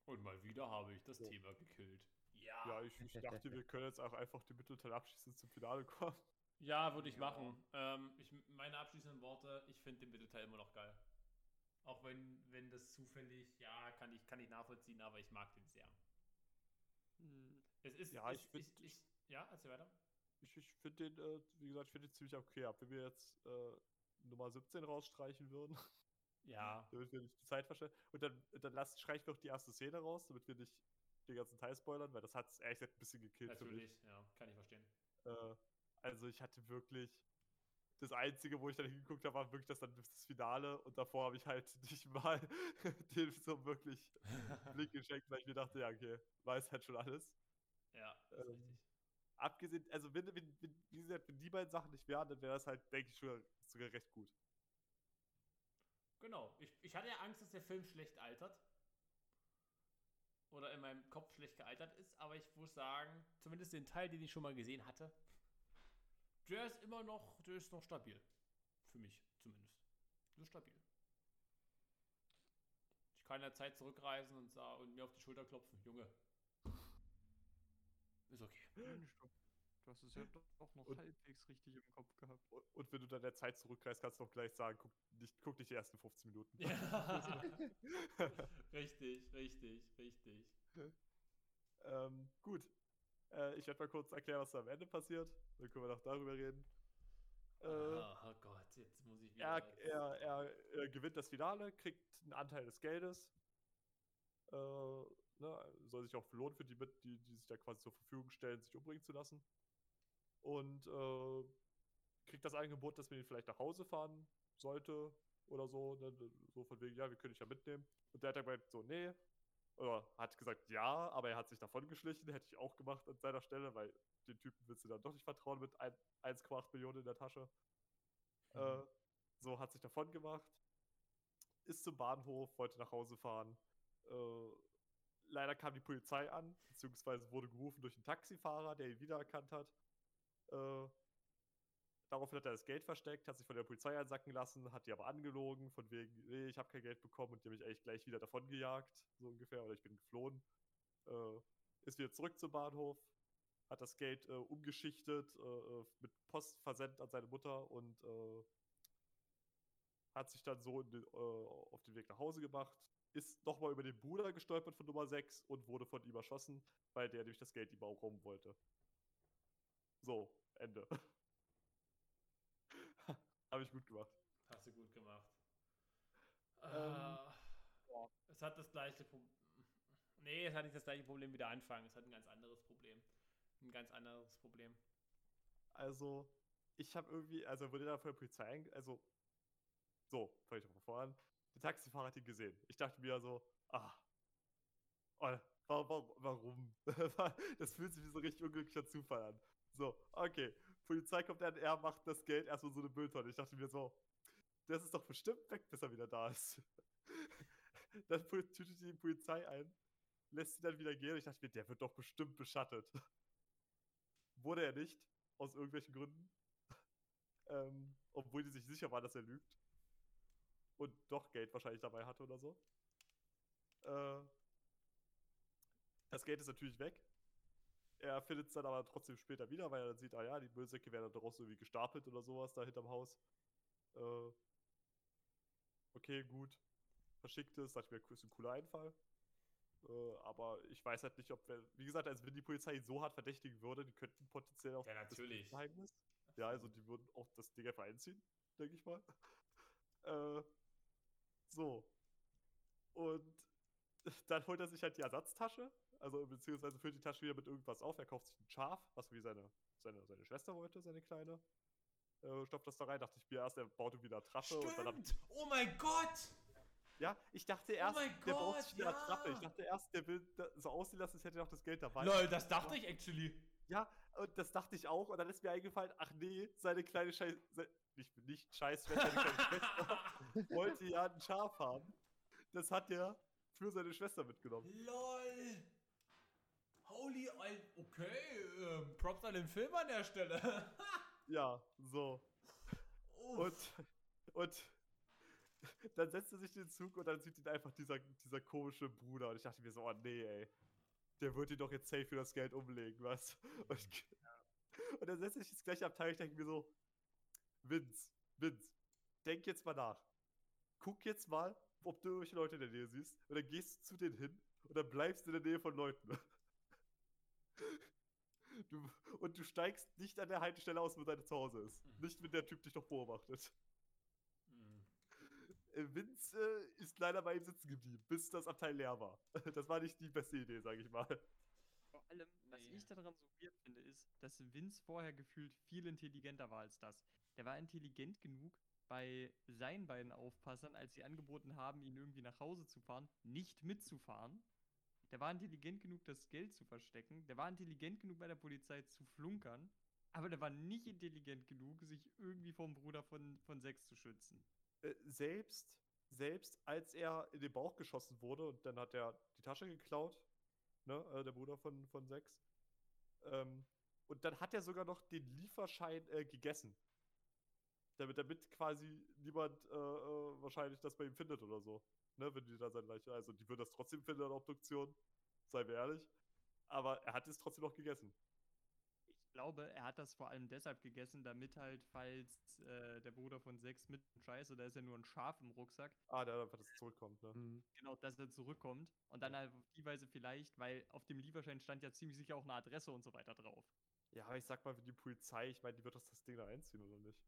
B: Und mal wieder habe ich das
C: So.
B: Thema gekillt. Ja.
C: Ja, ich, ich dachte, wir können jetzt auch einfach den Mittelteil abschließend zum Finale kommen.
B: Ja, würde ich
E: Ja.
B: machen. Ähm, ich, meine abschließenden Worte, ich finde den Mittelteil immer noch geil. Auch wenn, wenn das zufällig, ja, kann ich, kann ich nachvollziehen, aber ich mag den sehr.
E: Hm,
B: Es ist,
C: Ja, ich find-
B: ich, ich, ja, erzähl weiter.
C: Ich, ich finde den, äh, wie gesagt, ich finde den ziemlich okay ab. Wenn wir jetzt äh, Nummer 17 rausstreichen würden,
B: Ja,
C: damit wir nicht die Zeit verschwenden. Und dann, dann lass, streichen wir noch die erste Szene raus, damit wir nicht den ganzen Teil spoilern, weil das hat es ehrlich gesagt ein bisschen gekillt für mich.
B: natürlich, ja, kann ich verstehen.
C: Äh, also ich hatte wirklich. Das Einzige, wo ich dann hingeguckt habe, war wirklich das, dann das Finale und davor habe ich halt nicht mal den so wirklich Blick geschenkt, weil ich mir dachte, ja, okay, weiß halt schon alles.
B: Ja, das ist
C: Ähm,
B: richtig.
C: Abgesehen, also wenn, wenn, wenn, wie gesagt, wenn die beiden Sachen nicht wären, dann wäre das halt, denke ich, sogar, sogar recht gut.
B: Genau. Ich, ich hatte ja Angst, dass der Film schlecht altert. Oder in meinem Kopf schlecht gealtert ist, aber ich muss sagen, zumindest den Teil, den ich schon mal gesehen hatte, der ist immer noch, der ist noch stabil. Für mich zumindest. Ist stabil. Ich kann in der Zeit zurückreisen und, sa- und mir auf die Schulter klopfen. Junge. Ist okay.
E: Mensch, du, hast es ja doch auch noch
C: Und-
E: halbwegs richtig im Kopf gehabt.
C: Und, und wenn du dann der Zeit zurückreist, kannst du auch gleich sagen, guck nicht, guck nicht die ersten 15 Minuten.
B: Ja. richtig, richtig, richtig.
C: ähm, gut. Äh, ich werde mal kurz erklären, was da am Ende passiert. Dann können wir noch darüber reden. Äh,
B: Ah, oh Gott, jetzt muss ich wieder.
C: er, er, er, gewinnt das Finale, kriegt einen Anteil des Geldes. Äh, ne, soll sich auch belohnen für die mit, die, die sich da quasi zur Verfügung stellen, sich umbringen zu lassen. Und äh, kriegt das Angebot, dass man ihn vielleicht nach Hause fahren sollte oder so. Ne, so von wegen, ja, wir können dich ja mitnehmen. Und der hat dann gemeint, so, nee. Oder hat gesagt, ja, aber er hat sich davon geschlichen. Hätte ich auch gemacht an seiner Stelle, weil den Typen willst du dann doch nicht vertrauen mit ein- 1,8 Millionen in der Tasche. Äh, so hat sich davon gemacht. Ist zum Bahnhof, wollte nach Hause fahren. Äh, leider kam die Polizei an, beziehungsweise wurde gerufen durch einen Taxifahrer, der ihn wiedererkannt hat. Äh, daraufhin hat er das Geld versteckt, hat sich von der Polizei einsacken lassen, hat die aber angelogen, von wegen, nee, ich habe kein Geld bekommen und die haben mich eigentlich gleich wieder davon gejagt, so ungefähr, oder ich bin geflohen. Äh, ist wieder zurück zum Bahnhof, hat das Geld äh, umgeschichtet, äh, äh, mit Post versendet an seine Mutter und äh, hat sich dann so den, äh, auf den Weg nach Hause gemacht, ist nochmal über den Bruder gestolpert von Nummer 6 und wurde von ihm erschossen, weil der nämlich das Geld ihm auch rum wollte. So, Ende. Habe ich gut gemacht.
B: Hast du gut gemacht.
C: Ähm, ja.
B: Es hat das gleiche Problem. Nee, es hat nicht das gleiche Problem wie der Anfang. Es hat ein ganz anderes Problem. Ein ganz anderes Problem.
C: Also, ich habe irgendwie, also wurde da von der Polizei, einge- also, so, fange ich mal voran. Der Taxifahrer hat ihn gesehen. Ich dachte mir so, ah, oh, warum, warum? das fühlt sich wie so ein richtig unglücklicher Zufall an. So, okay, Polizei kommt an, er macht das Geld erstmal so eine Mülltonne. Ich dachte mir so, das ist doch bestimmt weg, bis er wieder da ist. dann tütet die Polizei ein, lässt sie dann wieder gehen. Ich dachte mir, der wird doch bestimmt beschattet. Wurde er nicht, aus irgendwelchen Gründen. ähm, obwohl die sich sicher waren, dass er lügt. Und doch Geld wahrscheinlich dabei hatte oder so. Äh, das Geld ist natürlich weg. Er findet es dann aber trotzdem später wieder, weil er dann sieht, ah ja, die Müllsäcke werden dann draußen irgendwie gestapelt oder sowas da hinterm Haus. Äh, okay, gut. Verschickt es, dachte ich mir, ist ein cooler Einfall. Äh, aber ich weiß halt nicht, ob wir, wie gesagt, also wenn die Polizei ihn so hart verdächtigen würde, die könnten potenziell auch
B: Ja,
C: das
B: natürlich.
C: Geheimnis. Ja, also die würden auch das Ding einfach einziehen, denke ich mal. äh, so. Und dann holt er sich halt die Ersatztasche, also beziehungsweise füllt die Tasche wieder mit irgendwas auf. Er kauft sich ein Schaf, was wie seine, seine, seine Schwester wollte, seine kleine. Äh, stopft das da rein, dachte ich mir erst, er baut irgendwie eine Attrappe und dann
B: Stimmt! Oh mein Gott!
C: Ja, ich dachte erst,
B: mein
C: der baut sich eine
B: ja.
C: Attrappe. Ich dachte erst, der will so aussehen lassen, als hätte er noch das Geld dabei.
B: Lol, das dachte ich actually.
C: Ja, und das dachte ich auch. Und dann ist mir eingefallen, ach nee, seine kleine Scheiß... Se nicht, nicht Scheißschwester, seine kleine Schwester wollte ja ein Schaf haben. Das hat er für seine Schwester mitgenommen.
B: Lol! Al- okay, ähm, Props an den Film an der Stelle.
C: Ja, so.
B: Uff.
C: Und, und dann setzt er sich in den Zug und dann sieht ihn einfach dieser, dieser komische Bruder. Und ich dachte mir so, oh nee, ey. Der wird ihn doch jetzt safe für das Geld umlegen, was? Und, und dann setzt er sich ins gleiche Abteil. Ich denke mir so, Vince, Vince, denk jetzt mal nach. Guck jetzt mal, ob du irgendwelche Leute in der Nähe siehst. Und dann gehst du zu denen hin und dann bleibst du in der Nähe von Leuten. Du, und du steigst nicht an der Haltestelle aus, wo dein Zuhause ist.
B: Mhm.
C: Nicht, wenn der Typ dich noch beobachtet.
B: Hm.
C: Äh, Vince äh, ist leider bei ihm sitzen geblieben, bis das Abteil leer war. Das war nicht die beste Idee, sage ich mal.
E: Vor allem, was
B: Nee.
E: ich daran so weird finde, ist, dass Vince vorher gefühlt viel intelligenter war als das. Der war intelligent genug, bei seinen beiden Aufpassern, als sie angeboten haben, ihn irgendwie nach Hause zu fahren, nicht mitzufahren. Der war intelligent genug, das Geld zu verstecken. Der war intelligent genug, bei der Polizei zu flunkern. Aber der war nicht intelligent genug, sich irgendwie vom Bruder von, von Sex zu schützen.
C: Äh, selbst, selbst als er in den Bauch geschossen wurde und dann hat er die Tasche geklaut, ne, äh, der Bruder von, von Sex. Ähm, und dann hat er sogar noch den Lieferschein äh, gegessen. Damit, damit quasi niemand äh, äh, wahrscheinlich das bei ihm findet oder so. Ne, wenn die da seine Leiche. Also die würden das trotzdem finden an der Obduktion. Seien wir ehrlich. Aber er hat es trotzdem noch gegessen.
E: Ich glaube, er hat das vor allem deshalb gegessen, damit halt, falls äh, der Bruder von Sex mit Scheiße, da ist ja nur ein Schaf im Rucksack,
C: Ah, der einfach, dass es zurückkommt, ne?
E: genau, dass er zurückkommt und dann halt auf die Weise vielleicht, weil auf dem Lieferschein stand ja ziemlich sicher auch eine Adresse und so weiter drauf.
C: Ja, aber ich sag mal, für die Polizei, ich meine, die wird doch das Ding da einziehen, oder nicht?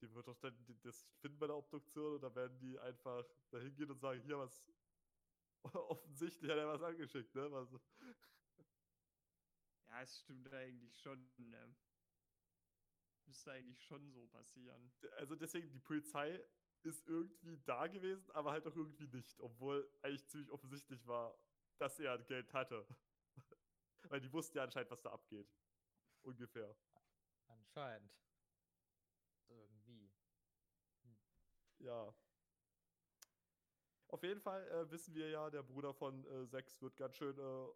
C: Die wird doch dann die- das finden bei der Obduktion und dann werden die einfach da hingehen und sagen, hier was. Offensichtlich hat er was angeschickt, ne? Was,
E: Ja, es stimmt eigentlich schon. Ne? Müsste eigentlich schon so passieren.
C: also deswegen, die Polizei ist irgendwie da gewesen, aber halt auch irgendwie nicht, obwohl eigentlich ziemlich offensichtlich war, dass er Geld hatte. Weil die wussten ja anscheinend, was da abgeht. Ungefähr.
D: Anscheinend. Irgendwie.
C: Ja. Auf jeden Fall äh, wissen wir ja, der Bruder von äh, Sex wird ganz schön, äh,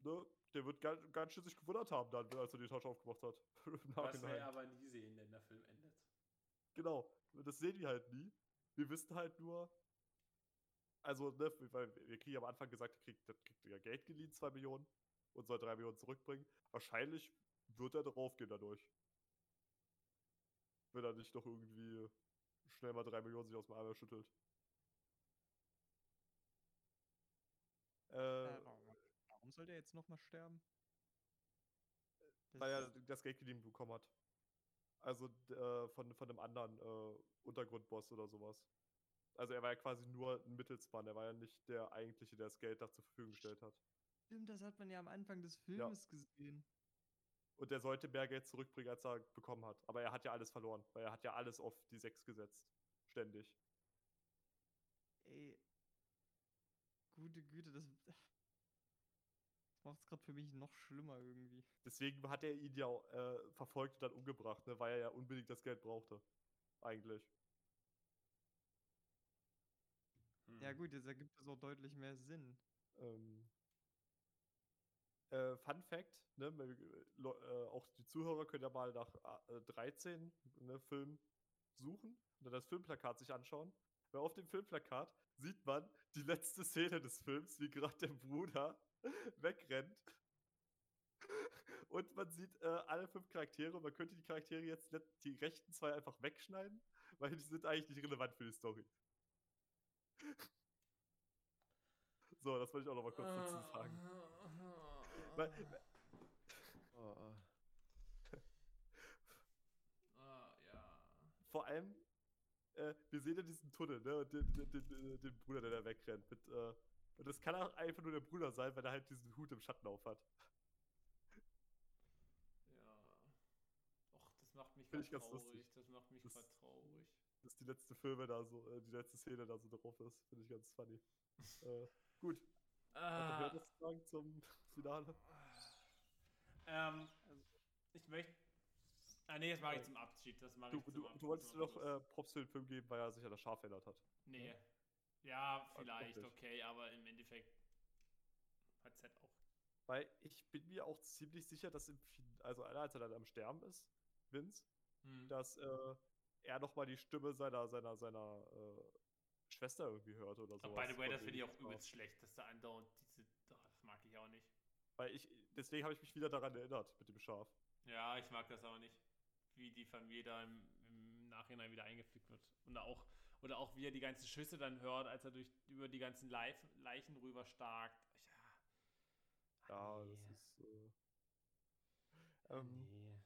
C: ne, der wird ganz, ganz schön sich gewundert haben dann, als er die Tasche aufgemacht hat.
B: Was wir aber nie sehen, denn der Film endet.
C: Genau, das sehen wir halt nie. Wir wissen halt nur, also, ne, weil wir kriegen am Anfang gesagt, er kriegt, der kriegt ja Geld geliehen, 2 Millionen, und soll 3 Millionen zurückbringen. Wahrscheinlich wird er darauf gehen dadurch. Wenn er nicht doch irgendwie schnell mal 3 Millionen sich aus dem Eimer schüttelt. Äh,
E: Äh, warum, warum sollte er jetzt nochmal sterben? Das
C: weil er das Geld geliehen bekommen hat. Also äh, von, von einem anderen äh, Untergrundboss oder sowas. Also er war ja quasi nur ein Mittelsmann, er war ja nicht der eigentliche, der das Geld da zur Verfügung gestellt hat.
E: Stimmt, das hat man ja am Anfang des Films gesehen.
C: Und er sollte mehr Geld zurückbringen, als er bekommen hat. Aber er hat ja alles verloren, weil er hat ja alles auf die Sechs gesetzt. Ständig.
E: Ey. Gute Güte, das. Das macht es gerade für mich noch schlimmer irgendwie.
C: Deswegen hat er ihn ja äh, verfolgt und dann umgebracht, ne, weil er ja unbedingt das Geld brauchte. Eigentlich.
E: Ja,
B: Hm.
E: gut, jetzt ergibt es auch deutlich mehr Sinn.
C: Ähm, äh, Fun Fact, ne, äh, auch die Zuhörer können ja mal nach äh, 13 ne, Filmen suchen und das Filmplakat sich anschauen. Weil auf dem Filmplakat sieht man die letzte Szene des Films, wie gerade der Bruder wegrennt. Und man sieht äh, alle fünf Charaktere. Man könnte die Charaktere jetzt die rechten zwei einfach wegschneiden, weil die sind eigentlich nicht relevant für die Story. So, das wollte ich auch noch mal kurz dazu sagen.
F: Oh, oh.
B: Ja.
C: vor allem, äh, wir sehen ja diesen Tunnel, ne? Und den, den, den, den Bruder, der da wegrennt. Mit, äh, und das kann auch einfach nur der Bruder sein, weil er halt diesen Hut im Schatten auf hat.
B: Ja. Och, das macht mich
C: Find
B: grad traurig. Das macht mich
C: Das-
B: gerade traurig.
C: Dass die letzte Filme da so, äh, die letzte Szene da so drauf ist. Finde ich ganz funny. äh, gut. Was zu sagen zum Finale?
B: ähm, ich möchte. Ah, nee, das mache ich zum Abschied. Das mache
C: Du,
B: ich zum
C: du,
B: Ab-
C: du wolltest noch äh, Props für den Film geben, weil er sich an das Schaf erinnert hat.
B: Nee. Ja, vielleicht, okay, aber im Endeffekt hat es halt auch.
C: Weil ich bin mir auch ziemlich sicher, dass im fin also als er dann am Sterben ist, Vince,
B: Hm.
C: dass äh, er nochmal die Stimme seiner, seiner, seiner äh, Schwester irgendwie hört oder so.
B: By the way, das finde ich auch übelst schlecht, dass da andauernd diese. Das mag ich auch nicht.
C: Weil ich, deswegen habe ich mich wieder daran erinnert mit dem Schaf.
B: Ja, ich mag das auch nicht. Wie die Familie da im, im Nachhinein wieder eingefügt wird. Und auch, oder auch wie er die ganzen Schüsse dann hört, als er durch, über die ganzen Leif, Leichen rüber starkt. Ja,
C: Ja,
B: Ah,
C: das
B: nee.
C: ist. Äh, ähm,
B: nee.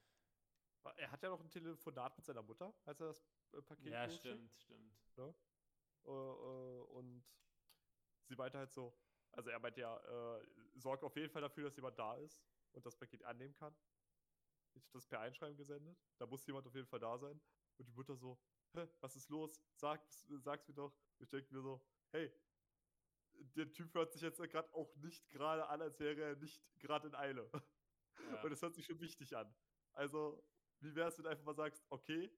C: Er hat ja noch ein Telefonat mit seiner Mutter, als er das äh, Paket
B: Ja, stimmt, stimmt.
C: Äh, äh, und sie meinte halt so, also er meint ja, äh, sorg auf jeden Fall dafür, dass jemand da ist und das Paket annehmen kann. Ich habe das per Einschreiben gesendet. Da muss jemand auf jeden Fall da sein. Und die Mutter so, Hä, was ist los? Sag, sag's mir doch. Ich denke mir so, hey, der Typ hört sich jetzt gerade auch nicht gerade an, als wäre er nicht gerade in Eile.
B: Ja.
C: Und es hört sich schon wichtig an. Also, wie wär's, wenn du einfach mal sagst, okay,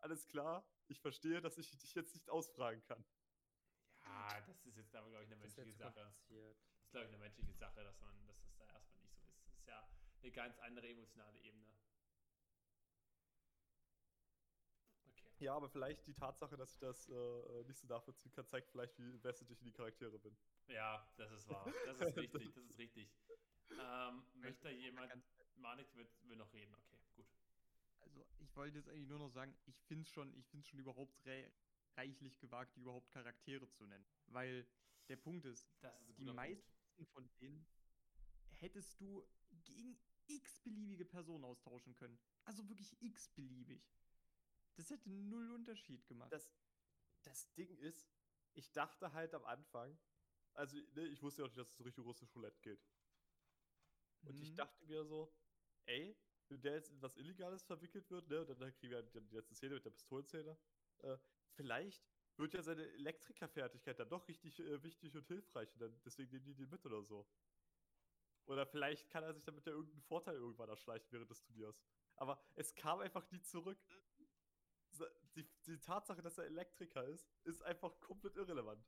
C: alles klar, ich verstehe, dass ich dich jetzt nicht ausfragen kann.
B: ja, das ist jetzt aber, glaube ich, eine menschliche Sache. Das ist, glaube ich, eine menschliche Sache, dass man, dass das da erstmal nicht so ist. Das ist ja eine ganz andere emotionale Ebene. Okay.
C: Ja, aber vielleicht die Tatsache, dass ich das äh, nicht so nachvollziehen kann, zeigt vielleicht, wie invested ich in die Charaktere bin.
B: Ja, das ist wahr. Das ist richtig, das ist richtig. Ähm, möchte da jemand.
E: Ganz-
B: Manik will, will noch reden, okay, gut.
E: Also, ich wollte jetzt eigentlich nur noch sagen, ich finde es schon, ich find's schon überhaupt re reichlich gewagt, die überhaupt Charaktere zu nennen. Weil der Punkt ist,
B: Das ist
E: die meisten von denen hättest du gegen x-beliebige Personen austauschen können. Also wirklich x-beliebig. Das hätte null Unterschied gemacht.
C: das, das Ding ist, ich dachte halt am Anfang, also ne, ich wusste ja auch nicht, dass es so richtig russisch Roulette geht. Und ich
E: Mhm.
C: dachte mir so, ey, wenn der jetzt in was Illegales verwickelt wird, ne, und dann kriegen wir die, die letzte Szene mit der Pistolenszene, äh, vielleicht wird ja seine Elektrikerfertigkeit dann doch richtig äh, wichtig und hilfreich und dann deswegen nehmen die den mit oder so. Oder vielleicht kann er sich damit ja irgendeinen Vorteil irgendwann erschleichen während des Turniers. Aber es kam einfach nie zurück. Die, die Tatsache, dass er Elektriker ist, ist einfach komplett irrelevant.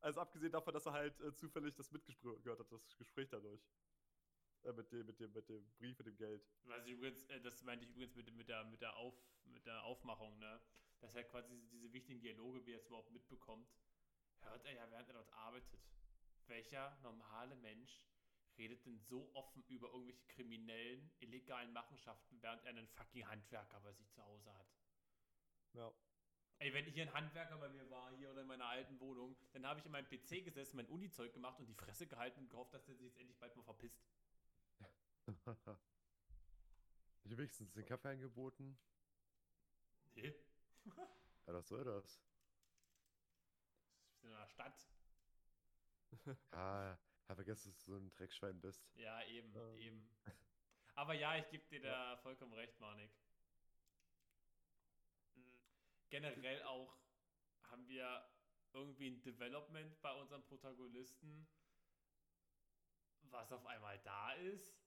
C: Also abgesehen davon, dass er halt äh, zufällig das mitgehört hat, das Gespräch dadurch. Äh, mit, dem, mit, dem, mit dem Brief, mit dem Geld.
B: Was ich übrigens, äh, das meinte ich übrigens mit, mit, der, mit, der Auf, mit der Aufmachung, ne? Dass er quasi diese, diese wichtigen Dialoge, wie er es überhaupt mitbekommt, hört er ja, während er dort arbeitet. Welcher normale Mensch redet denn so offen über irgendwelche kriminellen, illegalen Machenschaften, während er einen fucking Handwerker bei sich zu Hause hat?
C: Ja.
B: Ey, wenn hier ein Handwerker bei mir war, hier oder in meiner alten Wohnung, dann habe ich in meinem PC gesessen, mein Uni-Zeug gemacht und die Fresse gehalten und gehofft, dass der sich jetzt endlich bald mal verpisst.
F: Ich habe wenigstens den Kaffee angeboten.
B: Nee.
F: Ja, was soll das?
B: in einer Stadt.
F: Ah, hab vergessen, dass du so ein Dreckschwein bist.
B: Ja, eben,
C: Ähm.
B: eben. Aber ja, ich gebe dir da vollkommen recht, Manik. Generell auch haben wir irgendwie ein Development bei unserem Protagonisten, was auf einmal da ist.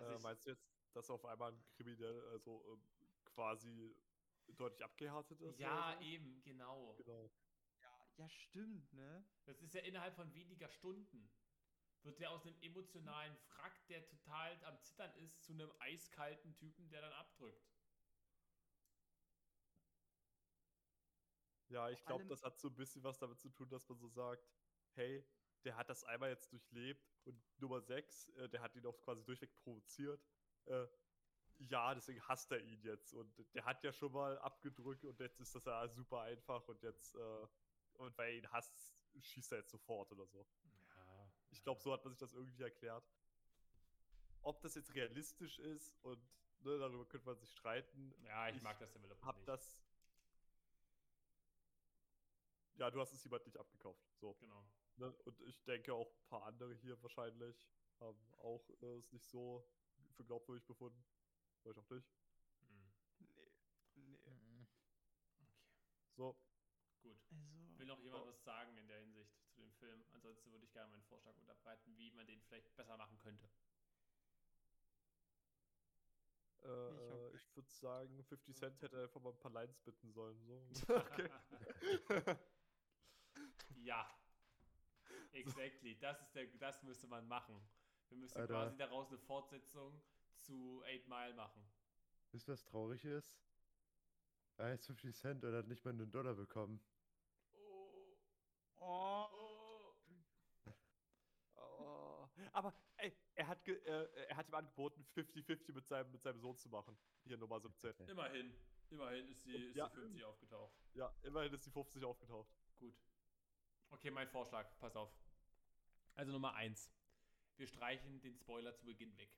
C: Äh, meinst du jetzt, dass auf einmal ein Kriminell, also ähm, quasi deutlich abgehärtet ist?
B: ja,
C: oder
B: eben, genau.
C: Genau.
E: Ja, ja, stimmt, ne?
B: Das ist ja innerhalb von weniger Stunden. Wird der aus einem emotionalen Frack, der total am Zittern ist, zu einem eiskalten Typen, der dann abdrückt.
C: Ja, ich glaube, das hat so ein bisschen was damit zu tun, dass man so sagt, hey, der hat das einmal jetzt durchlebt und Nummer 6, äh, der hat ihn auch quasi durchweg provoziert. Äh, ja, deswegen hasst er ihn jetzt und der hat ja schon mal abgedrückt und jetzt ist das ja super einfach und jetzt, äh, und weil er ihn hasst, schießt er jetzt sofort oder so.
B: Ja.
C: Ich glaube, so hat man sich das irgendwie erklärt. Ob das jetzt realistisch ist und ne, darüber könnte man sich streiten.
B: Ja, ich,
C: Ich
B: mag das Development
C: Hab
B: nicht.
C: das. Ja, du hast es jemand nicht abgekauft. So.
B: Genau.
C: Ne? Und ich denke auch ein paar andere hier wahrscheinlich haben auch äh, es nicht so für glaubwürdig befunden. Vielleicht auch nicht.
B: Hm.
E: Nee. Nee.
D: Mhm.
B: Okay,
C: So,
B: gut.
E: Also.
B: Will noch jemand
C: Oh.
B: was sagen in der Hinsicht zu dem Film? Ansonsten würde ich gerne meinen Vorschlag unterbreiten, wie man den vielleicht besser machen könnte.
C: äh,
E: Ich
C: ich würde sagen, 50 Cent hätte einfach mal ein paar Lines bitten sollen. So. okay.
B: ja. Das ist der, das müsste man machen. Wir müssen
F: Alter.
B: quasi daraus eine Fortsetzung zu 8 Mile machen.
F: Wisst ihr, was traurig ist? Er hat 50 Cent und hat nicht mal einen Dollar bekommen.
B: Oh.
E: Oh.
B: Oh.
C: Oh. Aber ey, er hat, ge äh, er hat ihm angeboten, 50-50 mit seinem, mit seinem Sohn zu machen. Hier Nummer 17.
B: Immerhin. Immerhin ist die, ist
C: Ja.
B: die 50 aufgetaucht.
C: Ja, immerhin ist die 50 aufgetaucht.
B: Gut. Okay, mein Vorschlag. Pass auf. Also Nummer 1. Wir streichen den Spoiler zu Beginn weg.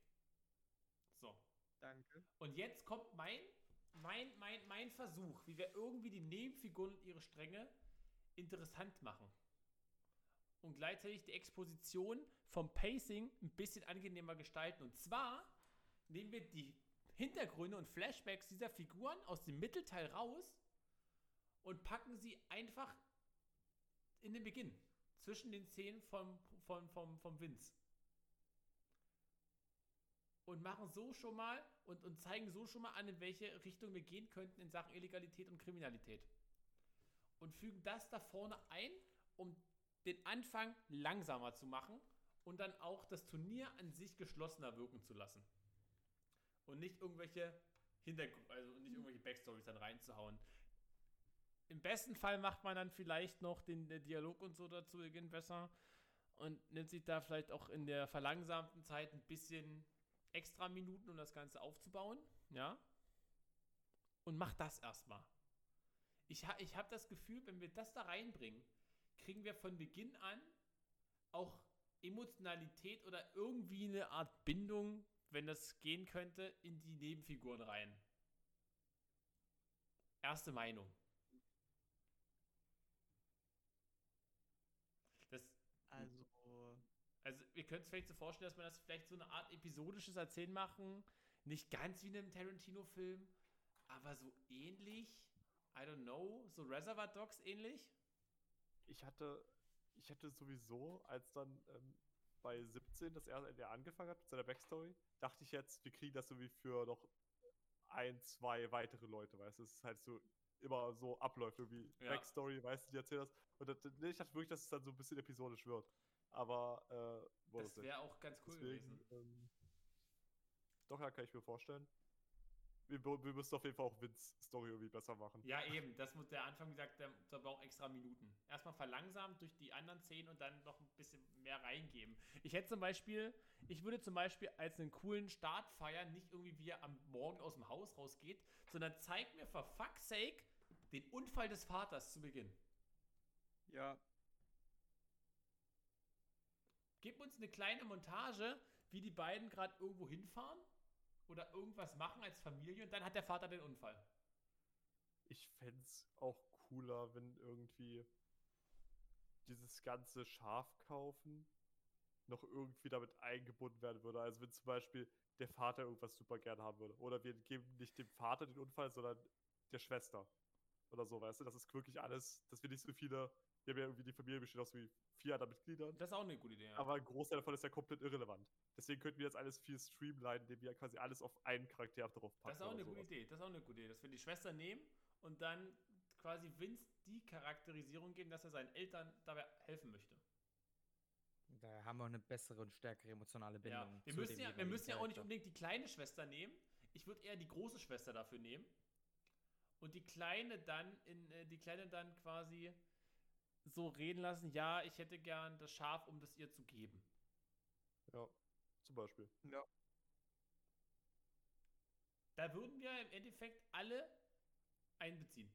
B: So.
E: Danke.
B: Und jetzt kommt mein, mein, mein, mein Versuch, wie wir irgendwie die Nebenfiguren und ihre Stränge interessant machen. Und gleichzeitig die Exposition vom Pacing ein bisschen angenehmer gestalten. Und zwar nehmen wir die Hintergründe und Flashbacks dieser Figuren aus dem Mittelteil raus und packen sie einfach in den Beginn. Zwischen den Szenen vom, vom, vom, vom Vince und machen so schon mal und, und zeigen so schon mal an, in welche Richtung wir gehen könnten in Sachen Illegalität und Kriminalität. Und fügen das da vorne ein, um den Anfang langsamer zu machen und dann auch das Turnier an sich geschlossener wirken zu lassen. Und nicht irgendwelche Hintergrund, also nicht irgendwelche Backstories dann reinzuhauen. Im besten Fall macht man dann vielleicht noch den, den Dialog und so dazu besser und nimmt sich da vielleicht auch in der verlangsamten Zeit ein bisschen extra Minuten, um das Ganze aufzubauen, ja, und macht das erstmal. Ich, ha ich habe das Gefühl, wenn wir das da reinbringen, kriegen wir von Beginn an auch Emotionalität oder irgendwie eine Art Bindung wenn das gehen könnte, in die Nebenfiguren rein. Erste Meinung. Das,
E: Also,
B: ihr könnt es vielleicht so vorstellen, dass man das vielleicht so eine Art episodisches Erzählen machen. Nicht ganz wie in einem Tarantino-Film, aber so ähnlich. I don't know. So Reservoir Dogs ähnlich.
C: Ich hatte, ich hätte sowieso, als dann ähm, bei 17 das er, der angefangen hat mit seiner Backstory, dachte ich jetzt, wir kriegen das irgendwie für noch ein, zwei weitere Leute, weißt du? Es ist halt so immer so Abläufe wie
B: Ja.
C: Backstory, weißt du, die erzählt hast. Und das, nee, ich dachte wirklich, dass es dann so ein bisschen episodisch wird. Aber äh,
B: Das wäre auch ganz cool
C: Deswegen,
B: gewesen.
C: ähm, doch, ja, kann ich mir vorstellen. Wir, wir müssen auf jeden Fall auch Vince Story irgendwie besser machen.
B: Ja, eben. Das muss der Anfang, gesagt, der, der braucht extra Minuten. Erstmal verlangsamt durch die anderen Szenen und dann noch ein bisschen mehr reingeben. Ich hätte zum Beispiel, ich würde zum Beispiel als einen coolen Start feiern, nicht irgendwie wie er am Morgen aus dem Haus rausgeht, sondern zeig mir for fuck's sake den Unfall des Vaters zu Beginn.
E: ja,
B: Gib uns eine kleine Montage, wie die beiden gerade irgendwo hinfahren oder irgendwas machen als Familie und dann hat der Vater den Unfall.
C: Ich fände es auch cooler, wenn irgendwie dieses ganze Schaf kaufen noch irgendwie damit eingebunden werden würde. Also wenn zum Beispiel der Vater irgendwas super gern haben würde. Oder wir geben nicht dem Vater den Unfall, sondern der Schwester. Oder so, weißt du? Das ist wirklich alles, dass wir nicht so viele, wir haben ja irgendwie die Familie besteht aus wie vier anderen Mitgliedern.
B: Das ist auch eine gute Idee. Ja.
C: Aber ein Großteil davon ist ja komplett irrelevant. Deswegen könnten wir jetzt alles viel streamlinen, indem wir quasi alles auf einen Charakter drauf packen.
B: Das ist auch eine gute
C: sowas.
B: Idee. Das ist auch eine gute Idee, dass wir die Schwester nehmen und dann quasi Vince die Charakterisierung geben, dass er seinen Eltern dabei helfen möchte.
D: Da haben wir auch eine bessere und stärkere emotionale Bindung.
B: Ja. Wir
D: zu
B: müssen
D: dem
B: ja, wir müssen ja auch nicht unbedingt die kleine Schwester nehmen. Ich würde eher die große Schwester dafür nehmen. Und die kleine dann in äh, die kleine dann quasi so reden lassen, ja, ich hätte gern das Schaf, um das ihr zu geben.
C: Ja, zum Beispiel.
B: Da würden wir im Endeffekt alle einbeziehen,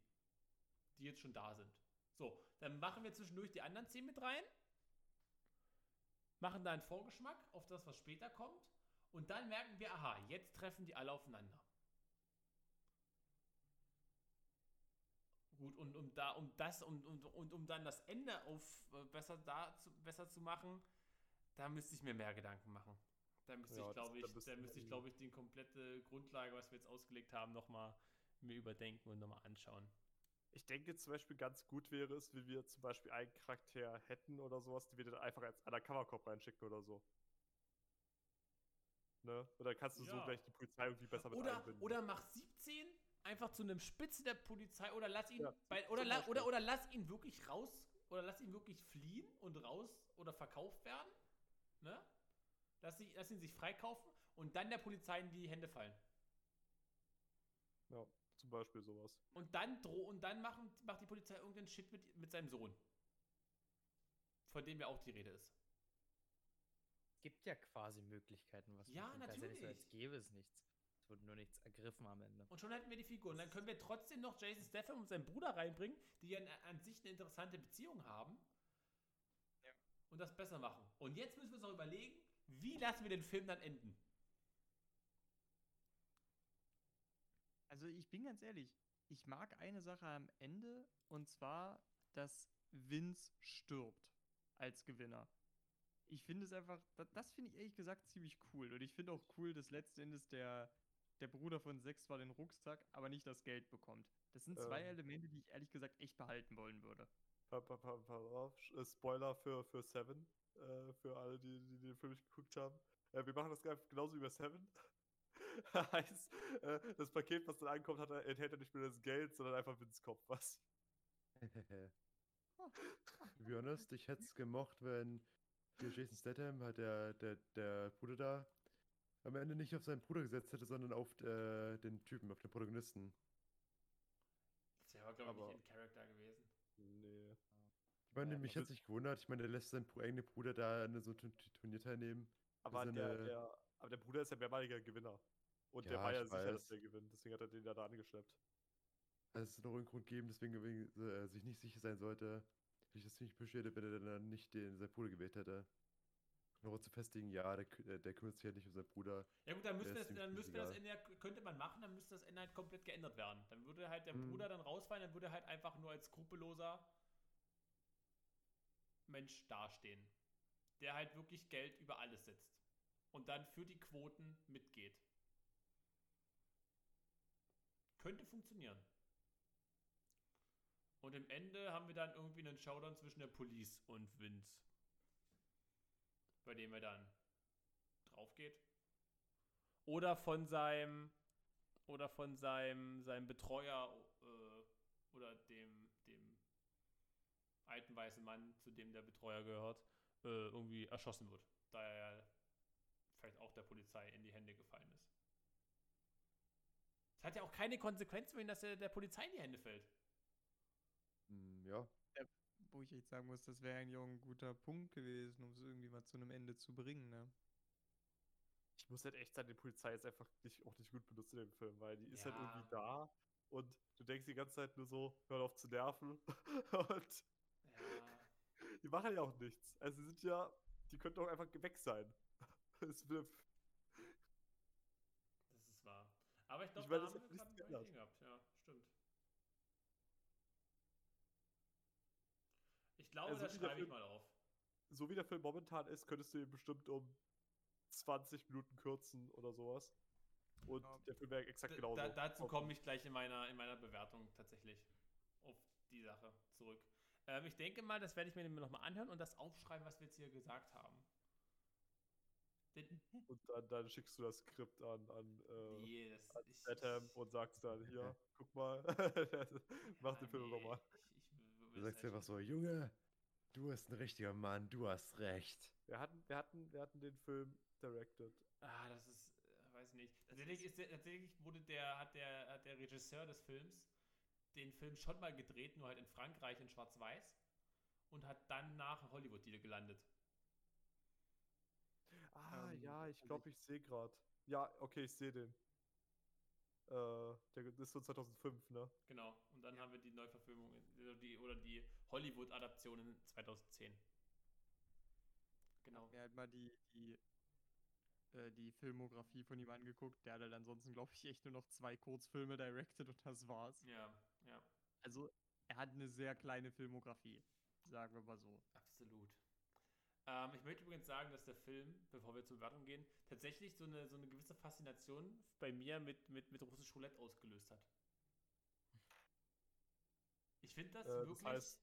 B: die jetzt schon da sind. So, dann machen wir zwischendurch die anderen 10 mit rein, machen da einen Vorgeschmack auf das, was später kommt, und dann merken wir, aha, jetzt treffen die alle aufeinander. Gut, und um da, um das, und, und, und um dann das Ende auf äh, besser da zu, besser zu machen, da müsste ich mir mehr Gedanken machen. Da müsste
C: Ja,
B: ich, glaube ich, da müsste ich, glaube ich, die komplette Grundlage, was wir jetzt ausgelegt haben, nochmal mir überdenken und nochmal anschauen.
C: Ich denke zum Beispiel ganz gut wäre es, wenn wir zum Beispiel einen Charakter hätten oder sowas, die wir dann einfach als Undercover-Cop reinschicken oder so. Ne? Dann kannst du so
B: Ja.
C: gleich die Polizei irgendwie besser mit
B: Oder,
C: einbinden.
B: oder mach 17 einfach zu einem Spitze der Polizei oder lass ihn
C: Ja,
B: bei, oder, la, oder, oder lass ihn wirklich raus oder lass ihn wirklich fliehen und raus oder verkauft werden. Ne? Lass, sie, lass ihn sich freikaufen und dann der Polizei in die Hände fallen.
C: ja, zum Beispiel sowas.
B: Und dann droh und dann machen, macht die Polizei irgendeinen Shit mit, mit seinem Sohn. Von dem ja auch die Rede ist.
D: Es gibt ja quasi Möglichkeiten, was
B: Ja,
D: man tun kann. Ist ja nicht so, als
B: natürlich.
D: gäbe es nichts. Wurde nur nichts ergriffen am Ende.
B: Und schon hätten wir die Figur. Und dann können wir trotzdem noch Jason Statham und seinen Bruder reinbringen, die ja an, an sich eine interessante Beziehung haben.
E: Ja.
B: Und das besser machen. Und jetzt müssen wir uns noch überlegen, wie lassen wir den Film dann enden?
E: Also ich bin ganz ehrlich, ich mag eine Sache am Ende und zwar, dass Vince stirbt als Gewinner. Ich finde es einfach, das, das finde ich ehrlich gesagt ziemlich cool. Und ich finde auch cool, dass letzten Endes der, der Bruder von Sex zwar den Rucksack, aber nicht das Geld bekommt. Das sind zwei
C: Ähm.
E: Elemente, die ich ehrlich gesagt echt behalten wollen würde.
C: Äh, Spoiler für, für Seven, äh, für alle, die, die den Film nicht geguckt haben. Äh, wir machen das genauso wie bei Seven. heißt, äh, das Paket, was dann ankommt, hat, er- enthält ja nicht mehr das Geld, sondern einfach Vince Kopf. Was?
F: to be honest, ich hätte es gemocht, wenn hier Jason Statham, halt der, der, der Bruder da, am Ende nicht auf seinen Bruder gesetzt hätte, sondern auf äh, den Typen, auf den Protagonisten.
B: Das wäre aber, glaube ich,
C: Aber-
B: nicht in Character gewesen.
C: Nee.
F: Ich meine,
E: Ja,
F: mich
C: aber-
F: hat sich gewundert, ich meine, der lässt seinen eigenen Bruder da an so einem Turnier teilnehmen.
C: Aber, der, der, aber der Bruder ist ja mehrmaliger Gewinner. Und der
F: Ja,
C: war ja
F: ich
C: sicher, dass
F: weiß.
C: der gewinnt. Deswegen hat er den ja da angeschleppt.
F: Also es noch einen Grund geben, deswegen wegen, äh, sich nicht sicher sein sollte. Hätte ich das ziemlich beschwert, wenn er dann nicht den, seinen Bruder gewählt hätte. Noch zu festigen, ja, der, äh, der kümmert sich halt nicht um seinen Bruder.
B: Ja gut, dann müsste das, dann müsste das. Ende, ja- könnte man machen, dann müsste das Ende halt komplett geändert werden. Dann würde halt der
F: Mhm.
B: Bruder dann rausfallen, dann würde halt einfach nur als skrupelloser Mensch dastehen. Der halt wirklich Geld über alles setzt. Und dann für die Quoten mitgeht. Könnte funktionieren. Und im Ende haben wir dann irgendwie einen Showdown zwischen der Police und Vince. Bei dem er dann drauf geht. Oder von seinem oder von seinem, seinem Betreuer äh, oder dem, dem alten weißen Mann, zu dem der Betreuer gehört, äh, irgendwie erschossen wird, da er ja vielleicht auch der Polizei in die Hände gefallen ist. Es hat ja auch keine Konsequenz für ihn, dass er der Polizei in die Hände fällt.
F: Hm, ja.
E: Wo ich echt sagen muss, das wäre eigentlich auch ein guter Punkt gewesen, um es irgendwie mal zu einem Ende zu bringen, ne?
C: Ich muss halt echt sagen, die Polizei ist einfach nicht, auch nicht gut benutzt in dem Film, weil die ist halt irgendwie da und du denkst die ganze Zeit nur so, hör auf zu nerven. und
B: Ja.
C: die machen ja auch nichts. Also sie sind ja, die könnten auch einfach weg sein.
B: Das ist wahr. Aber ich glaube, da
C: das
B: haben wir gerade einen gehabt. Ja, stimmt. Ich glaube,
C: Also
B: das schreibe ich
C: Film-
B: mal auf.
C: so wie der Film momentan ist, könntest du ihn bestimmt um 20 Minuten kürzen oder sowas. Und
E: Ja.
C: der Film wäre exakt genauso.
B: Da, dazu komme ich gleich in meiner, in meiner Bewertung tatsächlich auf die Sache zurück. Ähm, ich denke mal, das werde ich mir nochmal anhören und das aufschreiben, was wir jetzt hier gesagt haben.
C: Und dann, dann schickst du das Skript an, an äh,
B: nee, das
C: an
B: ich, ich-
C: und sagst dann, hier, guck mal, mach den Film
B: nee,
C: nochmal.
B: ich- ich
F: Du sagst
B: das
F: einfach so, Junge, du bist ein richtiger Mann, du hast recht.
C: Wir hatten, wir hatten, wir hatten den Film directed.
B: Ah, das ist, äh, weiß nicht. Tatsächlich, ist der, tatsächlich wurde der, hat der, hat der Regisseur des Films den Film schon mal gedreht, nur halt in Frankreich in Schwarz-Weiß und hat dann nach Hollywood-Deal gelandet.
C: Ah,
E: Ähm,
C: ja, ich
E: also
C: glaube, ich sehe gerade. Ja, okay, ich sehe den. Äh, der ist von 2005, ne?
B: Genau. Und dann haben wir die Neuverfilmung in- die, oder die Hollywood-Adaption in 2010. Genau.
E: Mir halt mal die, die, äh, die Filmografie von ihm angeguckt. Der hat halt ansonsten, glaube ich, echt nur noch zwei Kurzfilme directed und das war's.
B: Ja, ja,
E: Also, er hat eine sehr kleine Filmografie, sagen wir mal so.
B: absolut. Ähm, ich möchte übrigens sagen, dass der Film, bevor wir zur Bewertung gehen, tatsächlich so eine, so eine gewisse Faszination bei mir mit, mit, mit russisch Roulette ausgelöst hat. Ich finde das
C: Äh, das
B: wirklich.
C: heißt-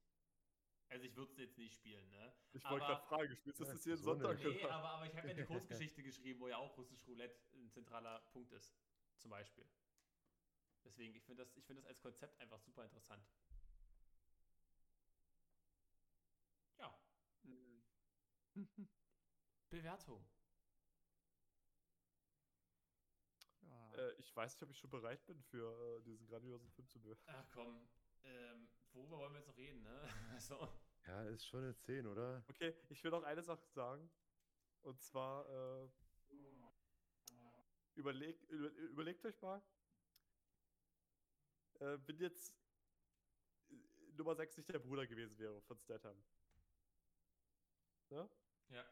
B: also ich würde es jetzt nicht spielen, ne?
C: Ich wollte gerade fragen, spielst du das jeden
F: so
C: Sonntag?
B: Nee, aber, aber ich habe ja eine Kurzgeschichte geschrieben, wo ja auch russisch Roulette ein zentraler Punkt ist. Zum Beispiel. Deswegen, ich finde das, ich find das als Konzept einfach super interessant. Ja, Bewertung.
E: Ja.
C: Äh, ich weiß nicht, ob ich schon bereit bin für äh, diesen grandiosen Film zu bewerten.
B: Ach komm, ähm, worüber wollen wir jetzt noch reden, ne? Also,
F: Ja, ist schon eine 10, oder?
C: Okay, ich will noch eine Sache sagen. Und zwar, äh, überleg, über, überlegt euch mal, äh, wenn jetzt äh, Nummer 6 nicht der Bruder gewesen wäre von Statham. Ne?
B: Ja.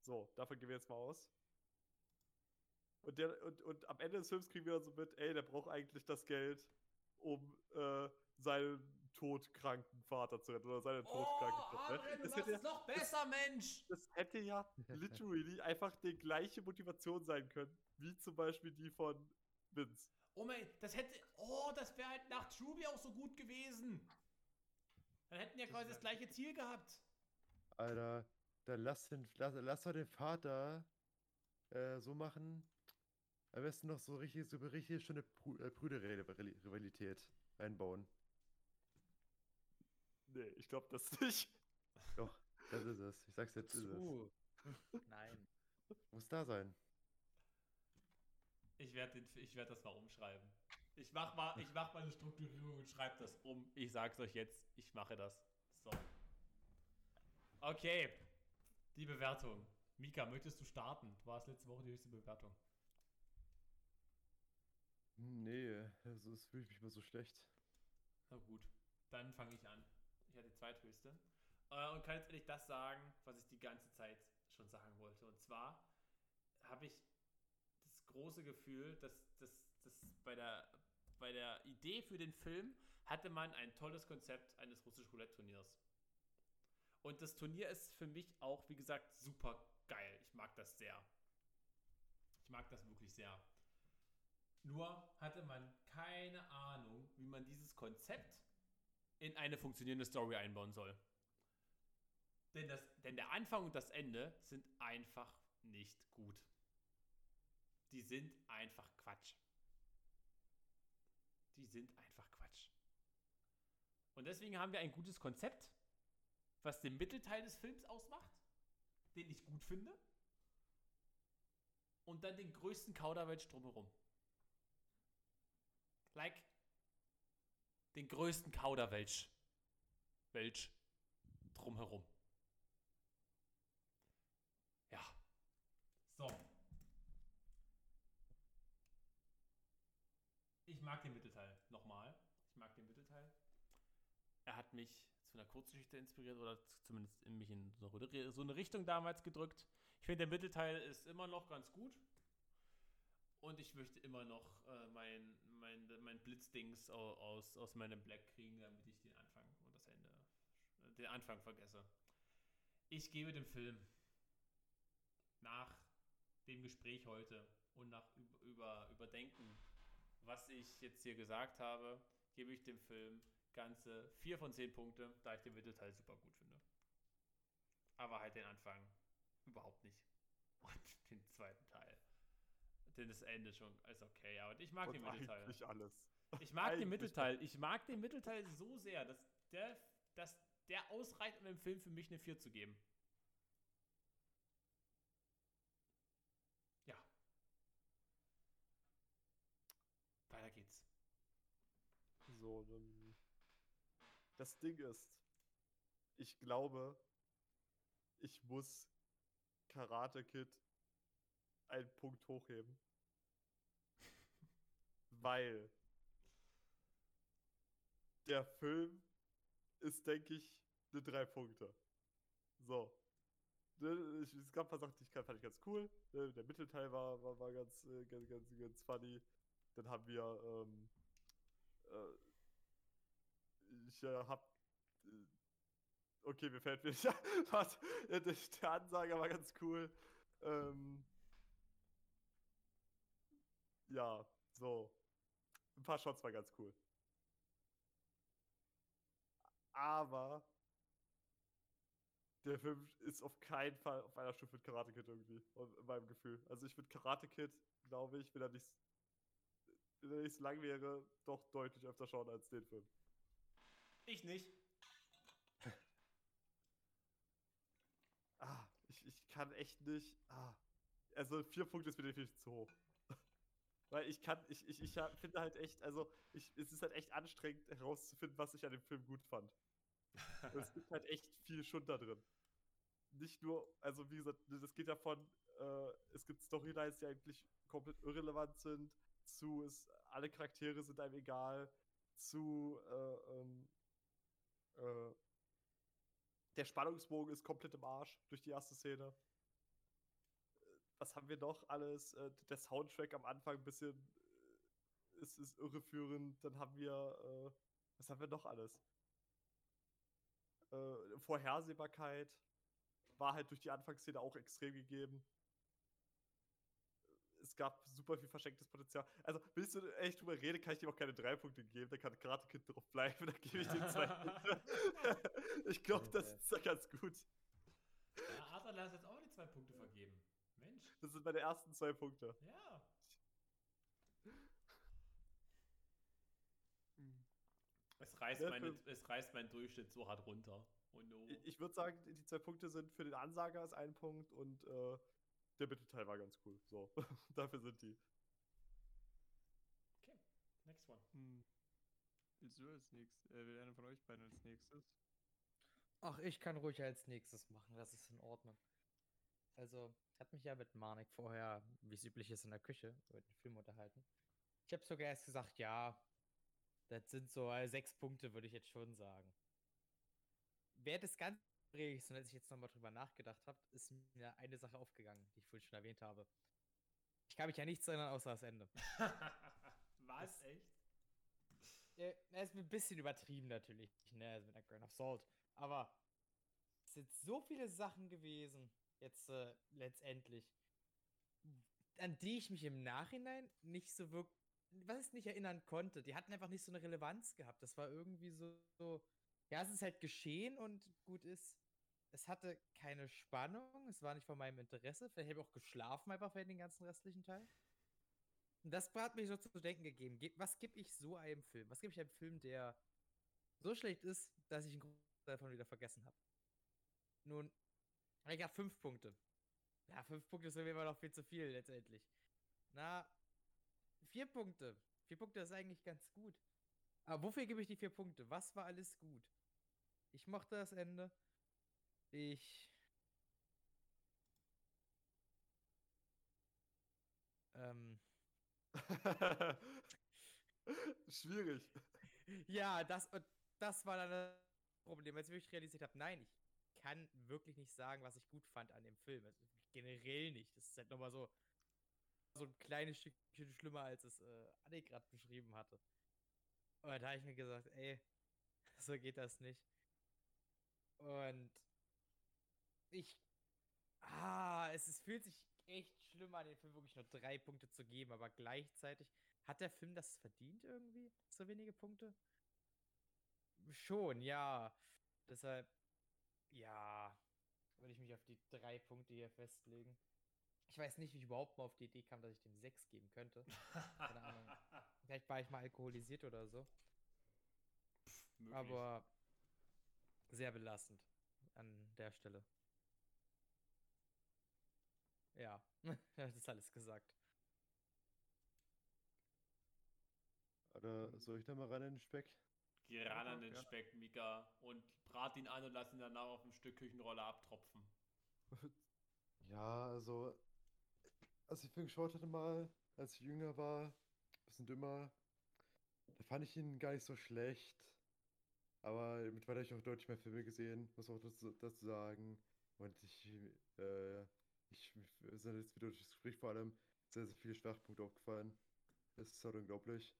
C: So, davon gehen wir jetzt mal aus. Und, der, und, und am Ende des Films kriegen wir dann so mit, ey, der braucht eigentlich das Geld, um äh, seinen todkranken Vater zu retten. Oder seine todkranke
B: Oh,
C: Tochter.
B: Adrian, du
C: Das
B: machst
C: hätte ja-
B: es noch besser, Mensch!
C: das hätte ja literally einfach die gleiche Motivation sein können, wie zum Beispiel die von Vince.
B: Oh mein, das hätte, oh, das wäre halt nach Truby auch so gut gewesen. Dann hätten ja
E: Das
B: quasi das gleiche Ziel gehabt.
F: Alter, dann lass, den, lass, lass doch den Vater äh, so machen. Am besten noch so richtig, so richtig schöne äh, Brüderrivalität einbauen.
C: Nee, ich glaube das nicht.
F: Doch, das ist es. Ich sag's jetzt, ist es.
D: Nein.
F: Muss da sein.
B: Ich werde ich werd das mal umschreiben. Ich mach mal, ich mach mal eine Strukturierung und schreibe das um. Ich sag's euch jetzt, ich mache das. So. Okay. Die Bewertung. Mika, möchtest du starten? Du warst letzte Woche die höchste Bewertung.
F: Hm, Nee, also es fühle ich mich mal so schlecht.
B: Na gut, dann fange ich an. Ich hatte die zweithöchste. Äh, und kann jetzt ehrlich das sagen, was ich die ganze Zeit schon sagen wollte. Und zwar habe ich das große Gefühl, dass, dass, dass bei, der, bei der Idee für den Film hatte man ein tolles Konzept eines russischen Roulette-Turniers. Und das Turnier ist für mich auch, wie gesagt, super geil. Ich mag das sehr. Ich mag das wirklich sehr. Nur hatte man keine Ahnung, wie man dieses Konzept in eine funktionierende Story einbauen soll. Denn, das, denn der Anfang und das Ende sind einfach nicht gut. Die sind einfach Quatsch. Die sind einfach Quatsch. Und deswegen haben wir ein gutes Konzept, was den Mittelteil des Films ausmacht, den ich gut finde. Und dann den größten Kauderwelsch drumherum. Like den größten Kauderwelsch. Welch drumherum. Ja. So. Ich mag den Mittelteil. Nochmal. Ich mag den Mittelteil. Er hat mich zu einer Kurzgeschichte inspiriert oder zumindest in mich in so eine, Richtung damals gedrückt. Ich finde, der Mittelteil ist immer noch ganz gut. Und ich möchte immer noch äh, mein, mein, mein Blitzdings au- aus, aus meinem Black kriegen, damit ich den Anfang und das Ende, äh, den Anfang vergesse. Ich gebe dem Film nach dem Gespräch heute und nach über, über, Überdenken, was ich jetzt hier gesagt habe, gebe ich dem Film ganze 4 von 10 Punkte, da ich den Mittelteil super gut finde. Aber halt den Anfang überhaupt nicht. Und den zweiten Teil. Denn das Ende schon ist okay, aber ich mag
C: Und
B: den Mittelteil.
C: eigentlich alles.
B: Ich mag den
C: Eigentlich
B: Mittelteil. Ich mag den Mittelteil so sehr, dass der, dass der ausreicht, um dem Film für mich eine 4 zu geben. Ja. Weiter geht's.
C: So, dann. Das Ding ist, ich glaube, ich muss Karate Kid einen Punkt hochheben. Weil der Film ist, denke ich, eine drei Punkte. So. Ne, Ich, es gab ein paar Sachen, die ich fand ich ganz cool. Ne, Der Mittelteil war, war, war ganz, äh, ganz, ganz, ganz funny. Dann haben wir, ähm, äh, ich äh, hab. Äh, okay, mir fällt mir. Warte, äh, der, Ansager war ganz cool. Ähm, ja, so. Ein paar Shots waren ganz cool. Aber der Film ist auf keinen Fall auf einer Stufe mit Karate Kid irgendwie, in meinem Gefühl. Also ich würde Karate Kid, glaube ich, wenn er nicht, wenn er nicht so lang wäre, doch deutlich öfter schauen als den Film.
B: Ich nicht.
C: Ah, ich, ich kann echt nicht. Ah. Also vier Punkte ist mir definitiv zu hoch. Weil ich kann, ich, ich, ich finde halt echt, also ich, es ist halt echt anstrengend herauszufinden, was ich an dem Film gut fand. Und es gibt halt echt viel Schund da drin. Nicht nur, also wie gesagt, das geht ja von, äh, es gibt Storylines, die eigentlich komplett irrelevant sind, zu es, alle Charaktere sind einem egal, zu äh, ähm, äh, der Spannungsbogen ist komplett im Arsch durch die erste Szene. Äh, Was haben wir noch alles? Äh, Der Soundtrack am Anfang ein bisschen ist, ist irreführend. Dann haben wir, was haben wir noch alles? Vorhersehbarkeit war halt durch die Anfangsszene auch extrem gegeben. Es gab super viel verschenktes Potenzial. Also, willst du echt drüber reden, kann ich dir auch keine drei Punkte geben. Da kann Karate Kid drauf bleiben. Dann gebe ich dir zwei Punkte. ich glaube, das
D: Okay.
C: ist ja ganz gut.
B: Ja, Adler hat jetzt auch die zwei Punkte vergeben. Mensch.
C: Das sind meine ersten zwei Punkte.
B: Ja. Es reißt,
C: Der
B: meine, es reißt meinen Durchschnitt so hart runter. Oh no.
C: Ich, ich würde sagen, die zwei Punkte sind für den Ansager ist ein Punkt und äh, der Mittelteil war ganz cool. So, dafür sind die.
B: Okay, next one.
E: Hm. Willst du als nächstes? Äh, will einer von euch beiden als nächstes?
D: Ach, ich kann ruhig als nächstes machen, das ist in Ordnung. Also, ich habe mich ja mit Manik vorher, wie es üblich ist, in der Küche über den Film unterhalten. Ich habe sogar erst gesagt, ja, das sind so äh, sechs Punkte, würde ich jetzt schon sagen. Wäre das Ganze Gesprächs und als ich jetzt nochmal drüber nachgedacht habe, ist mir eine Sache aufgegangen, die ich vorhin schon erwähnt habe. Ich kann mich ja nichts erinnern außer das Ende.
B: Was? Echt?
D: Ja, na, ist ein bisschen übertrieben natürlich, ne, also mit einer Grain of Salt. Aber es sind so viele Sachen gewesen, jetzt äh, letztendlich, an die ich mich im Nachhinein nicht so wirklich, was ich nicht erinnern konnte. Die hatten einfach nicht so eine Relevanz gehabt. Das war irgendwie so, so ja, es ist halt geschehen und gut ist. Es hatte keine Spannung, es war nicht von meinem Interesse. Vielleicht habe ich auch geschlafen einfach für den ganzen restlichen Teil. Und das hat mich so zu denken gegeben. Ge- Was gebe ich so einem Film? Was gebe ich einem Film, der so schlecht ist, dass ich einen Großteil davon wieder vergessen habe? Nun, ich habe fünf Punkte. Ja, fünf Punkte ist mir immer noch viel zu viel letztendlich. Na, vier Punkte. Vier Punkte ist eigentlich ganz gut. Aber wofür gebe ich die vier Punkte? Was war alles gut? Ich mochte das Ende. Ich. Ähm.
C: Schwierig.
D: Ja, das, und das war dann das Problem, als ich wirklich realisiert habe, nein, ich kann wirklich nicht sagen, was ich gut fand an dem Film. Also generell nicht. Das ist halt nochmal so, so ein kleines Stückchen schlimmer, als es äh, Anne gerade beschrieben hatte. Und da habe ich mir gesagt, ey, so geht das nicht. Und ich. Ah, es, es fühlt sich echt schlimm an, dem Film wirklich nur drei Punkte zu geben, aber gleichzeitig hat der Film das verdient irgendwie? So wenige Punkte? Schon, ja. Deshalb, ja, würde ich mich auf die drei Punkte hier festlegen. Ich weiß nicht, wie ich überhaupt mal auf die Idee kam, dass ich dem sechs geben könnte. Keine Ahnung. Vielleicht war ich mal alkoholisiert oder so.
B: Möglich.
D: Aber sehr belastend an der Stelle. Ja, das ist alles gesagt.
F: Oder soll ich da mal ran in den Speck?
B: Geh ran an den
C: Ja.
B: Speck, Mika, und brat ihn an und lass ihn danach auf ein Stück Küchenrolle abtropfen.
F: Ja, also, als ich den Film geschaut hatte mal, als ich jünger war, bisschen dümmer, da fand ich ihn gar nicht so schlecht. Aber mittlerweile habe ich auch deutlich mehr Filme gesehen, muss auch dazu, dazu sagen. Und ich, äh, ich, sind jetzt wieder durch das Gespräch vor allem sehr, sehr viele Schwachpunkte aufgefallen. Das ist halt unglaublich.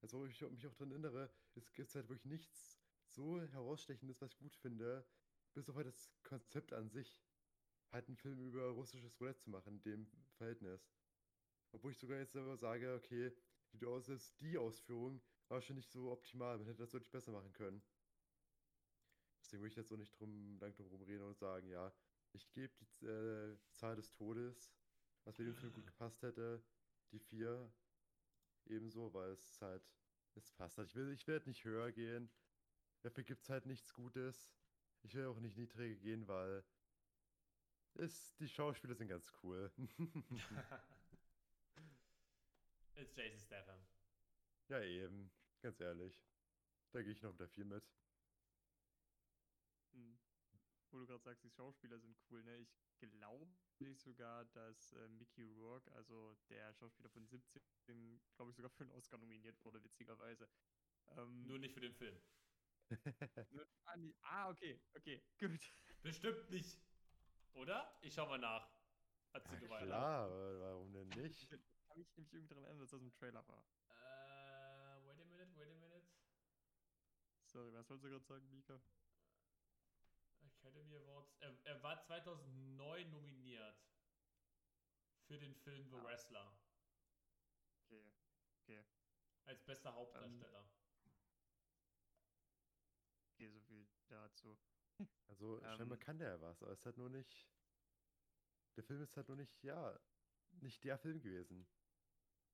F: Also, wo ich mich auch dran erinnere, es gibt halt wirklich nichts so herausstechendes, was ich gut finde, bis auf halt das Konzept an sich halt einen Film über russisches Roulette zu machen, in dem Verhältnis. Obwohl ich sogar jetzt selber sage, okay, die, Aus selbst die Ausführung war schon nicht so optimal, man hätte das deutlich besser machen können. Deswegen will ich jetzt auch nicht drum, lang drum reden und sagen, ja, ich gebe die äh, Zahl des Todes, was mir dem Film gut gepasst hätte, die vier ebenso, weil es halt, es passt halt. Ich will, ich werde nicht höher gehen. Dafür gibt es halt nichts Gutes. Ich will auch nicht niedriger gehen, weil ist, die Schauspieler sind ganz cool.
B: It's Jason Statham.
F: ja, eben. Ganz ehrlich. Da gehe ich noch mit der 4 mit.
E: Hm. Wo du gerade sagst, die Schauspieler sind cool, ne? Ich glaube sogar, dass äh, Mickey Rourke, also der Schauspieler von 17, glaube ich, sogar für einen Oscar nominiert wurde, witzigerweise. Ähm,
B: Nur nicht für den Film.
E: ah, ah, okay, okay, gut.
B: Bestimmt nicht. Oder? Ich schau mal nach. Erzähl du
F: Ja, klar, warum denn nicht?
E: Ich kann mich nämlich irgendwie daran erinnern, dass das im Trailer war.
B: Äh, wait a minute, wait a minute.
E: Sorry, was wolltest du gerade sagen, Mika?
B: Academy Awards. Er, er war 2009 nominiert. Für den Film The
E: Ah.
B: Wrestler.
E: Okay, okay.
B: Als bester Hauptdarsteller.
E: Okay, so viel dazu.
F: Also, scheinbar
E: Ähm.
F: kann der was, aber es ist halt nur nicht. Der Film ist halt nur nicht, ja, nicht der Film gewesen.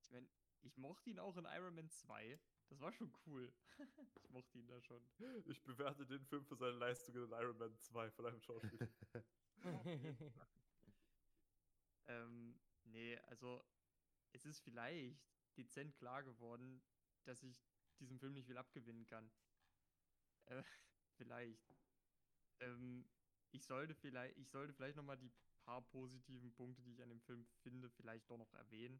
E: Ich meine, ich mochte ihn auch in Iron Man 2. Das war schon cool. ich mochte ihn da schon.
C: Ich bewerte den Film für seine Leistungen in Iron Man 2 von einem Schauspieler.
E: Ähm, nee, also es ist vielleicht dezent klar geworden, dass ich diesem Film nicht viel abgewinnen kann. Äh, vielleicht. Ähm, ich sollte vielleicht, ich sollte vielleicht nochmal die paar positiven Punkte, die ich an dem Film finde, vielleicht doch noch erwähnen.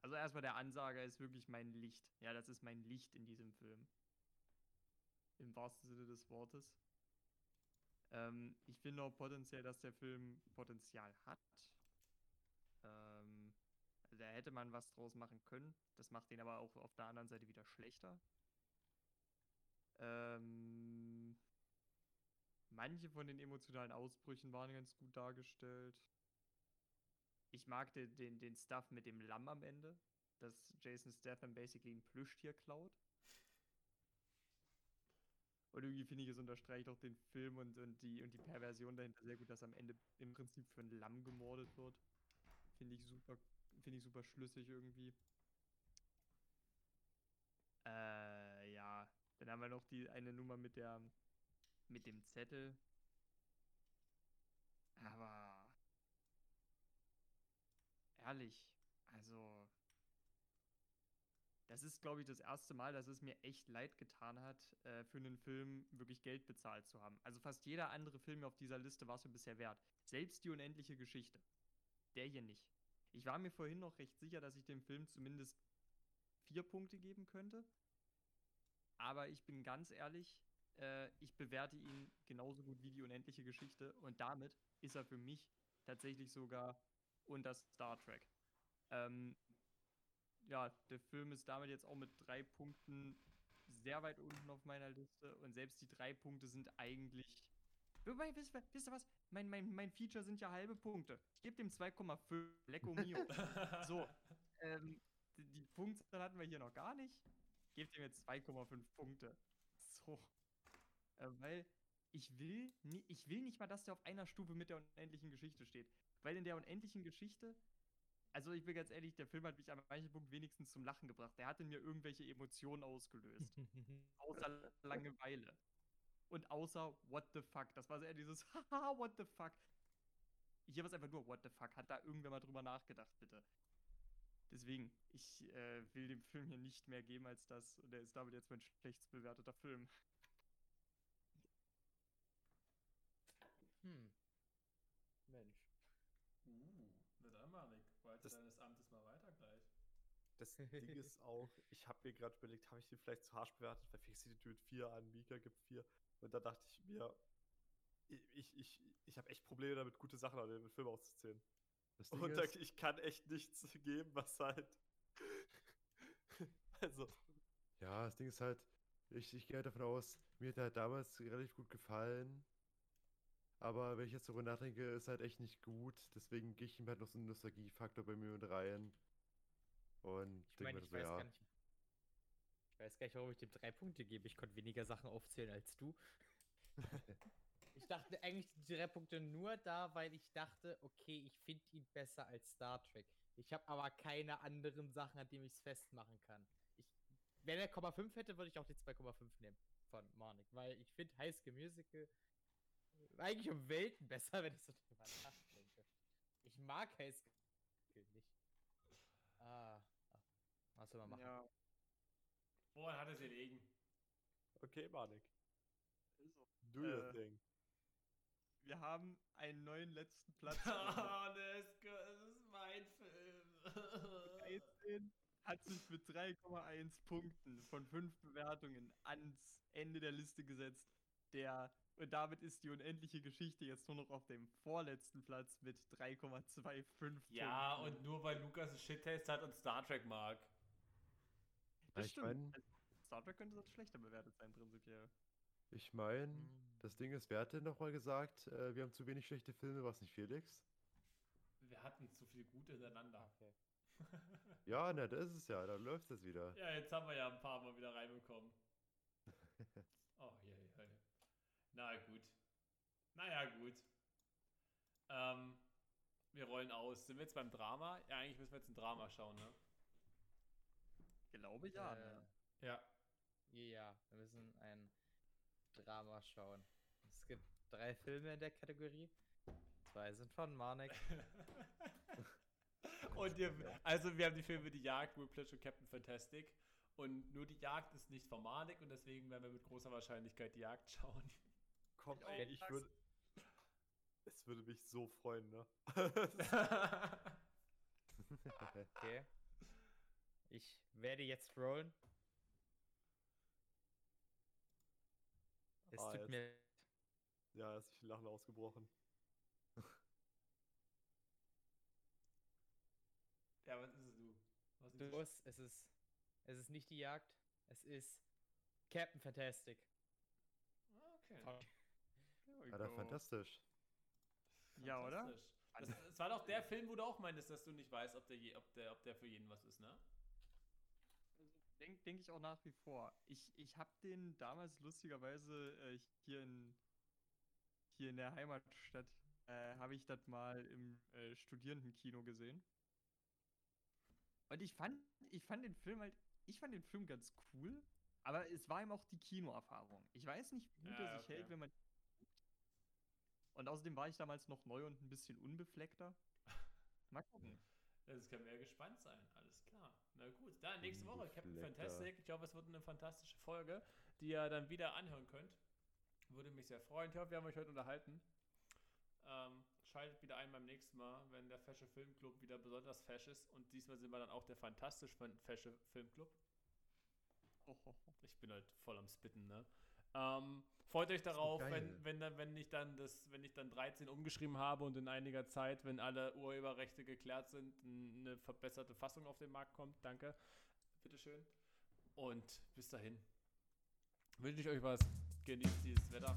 E: Also erstmal der Ansager ist wirklich mein Licht. Ja, das ist mein Licht in diesem Film. Im wahrsten Sinne des Wortes. Ähm, ich finde auch potenziell, dass der Film Potenzial hat. Ähm, also da hätte man was draus machen können. Das macht ihn aber auch auf der anderen Seite wieder schlechter. Ähm, manche von den emotionalen Ausbrüchen waren ganz gut dargestellt. Ich mag den, den, Stuff mit dem Lamm am Ende, dass Jason Statham basically ein Plüschtier klaut. Und irgendwie finde ich, es unterstreicht auch den Film und, und, die, und die Perversion dahinter sehr gut, dass am Ende im Prinzip für ein Lamm gemordet wird. Finde ich super, finde ich super schlüssig irgendwie. Äh, ja. Dann haben wir noch die eine Nummer mit der mit dem Zettel. Aber ehrlich, also das ist, glaube ich, das erste Mal, dass es mir echt leid getan hat, äh, für einen Film wirklich Geld bezahlt zu haben. Also fast jeder andere Film auf dieser Liste war es mir bisher wert. Selbst die unendliche Geschichte. Der hier nicht. Ich war mir vorhin noch recht sicher, dass ich dem Film zumindest vier Punkte geben könnte. Aber ich bin ganz ehrlich, äh, ich bewerte ihn genauso gut wie die unendliche Geschichte. Und damit ist er für mich tatsächlich sogar unter Star Trek. Ähm, ja, der Film ist damit jetzt auch mit drei Punkten sehr weit unten auf meiner Liste. Und selbst die drei Punkte sind eigentlich. Wobei, wisst, ihr- wisst ihr was? Mein, mein, mein Feature sind ja halbe Punkte. Ich gebe dem 2,5. Lecco mio. so, ähm, die, die Punktzahl hatten wir hier noch gar nicht. Gebt ihm jetzt 2,5 Punkte. So. Äh, weil ich will, nie, ich will nicht mal, dass der auf einer Stufe mit der unendlichen Geschichte steht. Weil in der unendlichen Geschichte, also ich bin ganz ehrlich, der Film hat mich an manchen Punkten wenigstens zum Lachen gebracht. Der hat in mir irgendwelche Emotionen ausgelöst. außer Langeweile. Und außer What the fuck. Das war so eher dieses Haha, what the fuck. Hier war es einfach nur What the fuck. Hat da irgendwer mal drüber nachgedacht, bitte? Deswegen, ich äh, will dem Film hier nicht mehr geben als das. Und der ist damit jetzt mein schlecht bewerteter Film.
D: Hm. Mensch.
B: Uh, na dann, Manik, walze
C: Das-
B: deines Amtes mal weiter gleich.
C: Das Ding ist auch, ich habe mir gerade überlegt, habe ich den vielleicht zu harsch bewertet, weil Fixity mit 4 an, Mika gibt 4. Und da dachte ich mir, ich, ich, ich, habe echt Probleme damit, gute Sachen an dem Film auszuzählen. Und da,
F: ist,
C: ich kann echt nichts geben, was halt. also,
F: ja, das Ding ist halt, ich, ich gehe halt davon aus, mir hat er halt damals relativ gut gefallen. Aber wenn ich jetzt darüber nachdenke, ist halt echt nicht gut. Deswegen gehe ich ihm halt noch so einen Nostalgiefaktor bei mir mit rein. Und
D: Ich meine, ich
F: so,
D: weiß
F: ja.
D: gar nicht. Ich weiß gar nicht, warum ich dem drei Punkte gebe. Ich konnte weniger Sachen aufzählen als du. ich dachte eigentlich die drei Punkte nur da, weil ich dachte, okay, ich finde ihn besser als Star Trek. Ich habe aber keine anderen Sachen, an denen ich es festmachen kann. Ich, wenn er 0,5 hätte, würde ich auch die 2,5 nehmen von Marnik, weil ich finde High School Musical eigentlich um Welten besser, wenn ich so drüber nachdenke. Ich mag High School Musical nicht. Ah, ah, was soll man machen?
E: Ja,
B: Boah, hat es gelegen.
C: okay, Manik.
E: so.
C: Do your
E: Äh,
C: thing.
E: Wir haben einen neuen letzten Platz.
B: Ah, das ist das ist mein Film.
E: 13 hat sich mit 3,1 Punkten von 5 Bewertungen ans Ende der Liste gesetzt. Der, und damit ist die unendliche Geschichte jetzt nur noch auf dem vorletzten Platz mit 3,25
B: ja,
E: Punkten.
B: und nur weil Lukas einen Shit-Taste hat und Star Trek mag.
E: Das
F: ich
E: stimmt.
F: mein-
E: Star Trek könnte sonst schlechter bewertet sein, prinzipiell.
F: Ich meine,
D: Hm.
F: das Ding ist, wer hat denn nochmal gesagt, äh, wir haben zu wenig schlechte Filme, was nicht Felix?
B: Wir hatten zu viel Gute hintereinander.
D: Okay.
F: Ja, na, das ist es ja, da läuft es wieder.
B: Ja, jetzt haben wir ja ein paar Mal wieder reinbekommen. Oh, je, je. Na gut. Naja, gut. Ähm, wir rollen aus. Sind wir jetzt beim Drama? Ja, eigentlich müssen wir jetzt ein Drama schauen, ne?
E: Glaube ja.
D: Äh,
E: ne?
B: Ja.
D: Ja, wir müssen ein Drama schauen. Es gibt drei Filme in der Kategorie. Zwei sind von Marnik.
B: und ihr, also wir haben die Filme Die Jagd, Whiplash und Captain Fantastic. Und nur die Jagd ist nicht formalig und deswegen werden wir mit großer Wahrscheinlichkeit die Jagd schauen.
C: Komm, ey, ich würde. Es würde mich so freuen, ne?
D: Okay. Ich werde jetzt rollen. Es
C: Ah,
D: tut
C: jetzt-
D: mir.
C: Ja, er ist sich in Lachen ausgebrochen.
B: Ja, was ist es du? Was ist
D: Los, es ist, es ist nicht die Jagd, es ist Captain Fantastic.
B: Okay.
E: Go.
F: fantastisch.
E: Ja, oder?
B: Fantastisch. Das, das war doch der Film, wo du auch meintest, dass du nicht weißt, ob der, je, ob der, ob der für jeden was ist, ne?
E: Denke denk ich auch nach wie vor. Ich, ich habe den damals lustigerweise äh, hier, in, hier in der Heimatstadt, äh, habe ich das mal im äh, Studierendenkino gesehen. Und ich fand, ich fand den Film halt, ich fand den Film ganz cool, aber es war ihm auch die Kinoerfahrung. Ich weiß nicht, wie gut
B: Ja,
E: er sich
B: okay.
E: hält, wenn man. Und außerdem war ich damals noch neu und ein bisschen unbefleckter. Mal gucken.
B: Das wir ja gespannt sein. Alles. Na gut, dann nächste Woche Captain. Fantastic. Ich hoffe, es wird eine fantastische Folge, die ihr dann wieder anhören könnt. Würde mich sehr freuen. Ich hoffe, wir haben euch heute unterhalten. Ähm, schaltet wieder ein beim nächsten Mal, wenn der Fesche Filmclub wieder besonders fesch ist. Und diesmal sind wir dann auch der fantastisch Fesche Filmclub.
E: Oh, oh, oh.
B: Ich bin halt voll am Spitten, ne? Ähm, freut euch darauf, wenn, wenn, dann, wenn, ich dann das, wenn ich dann 13 umgeschrieben habe und in einiger Zeit, wenn alle Urheberrechte geklärt sind, eine verbesserte Fassung auf den Markt kommt. Danke. Bitteschön. Und bis dahin wünsche ich euch was. Genießt dieses Wetter.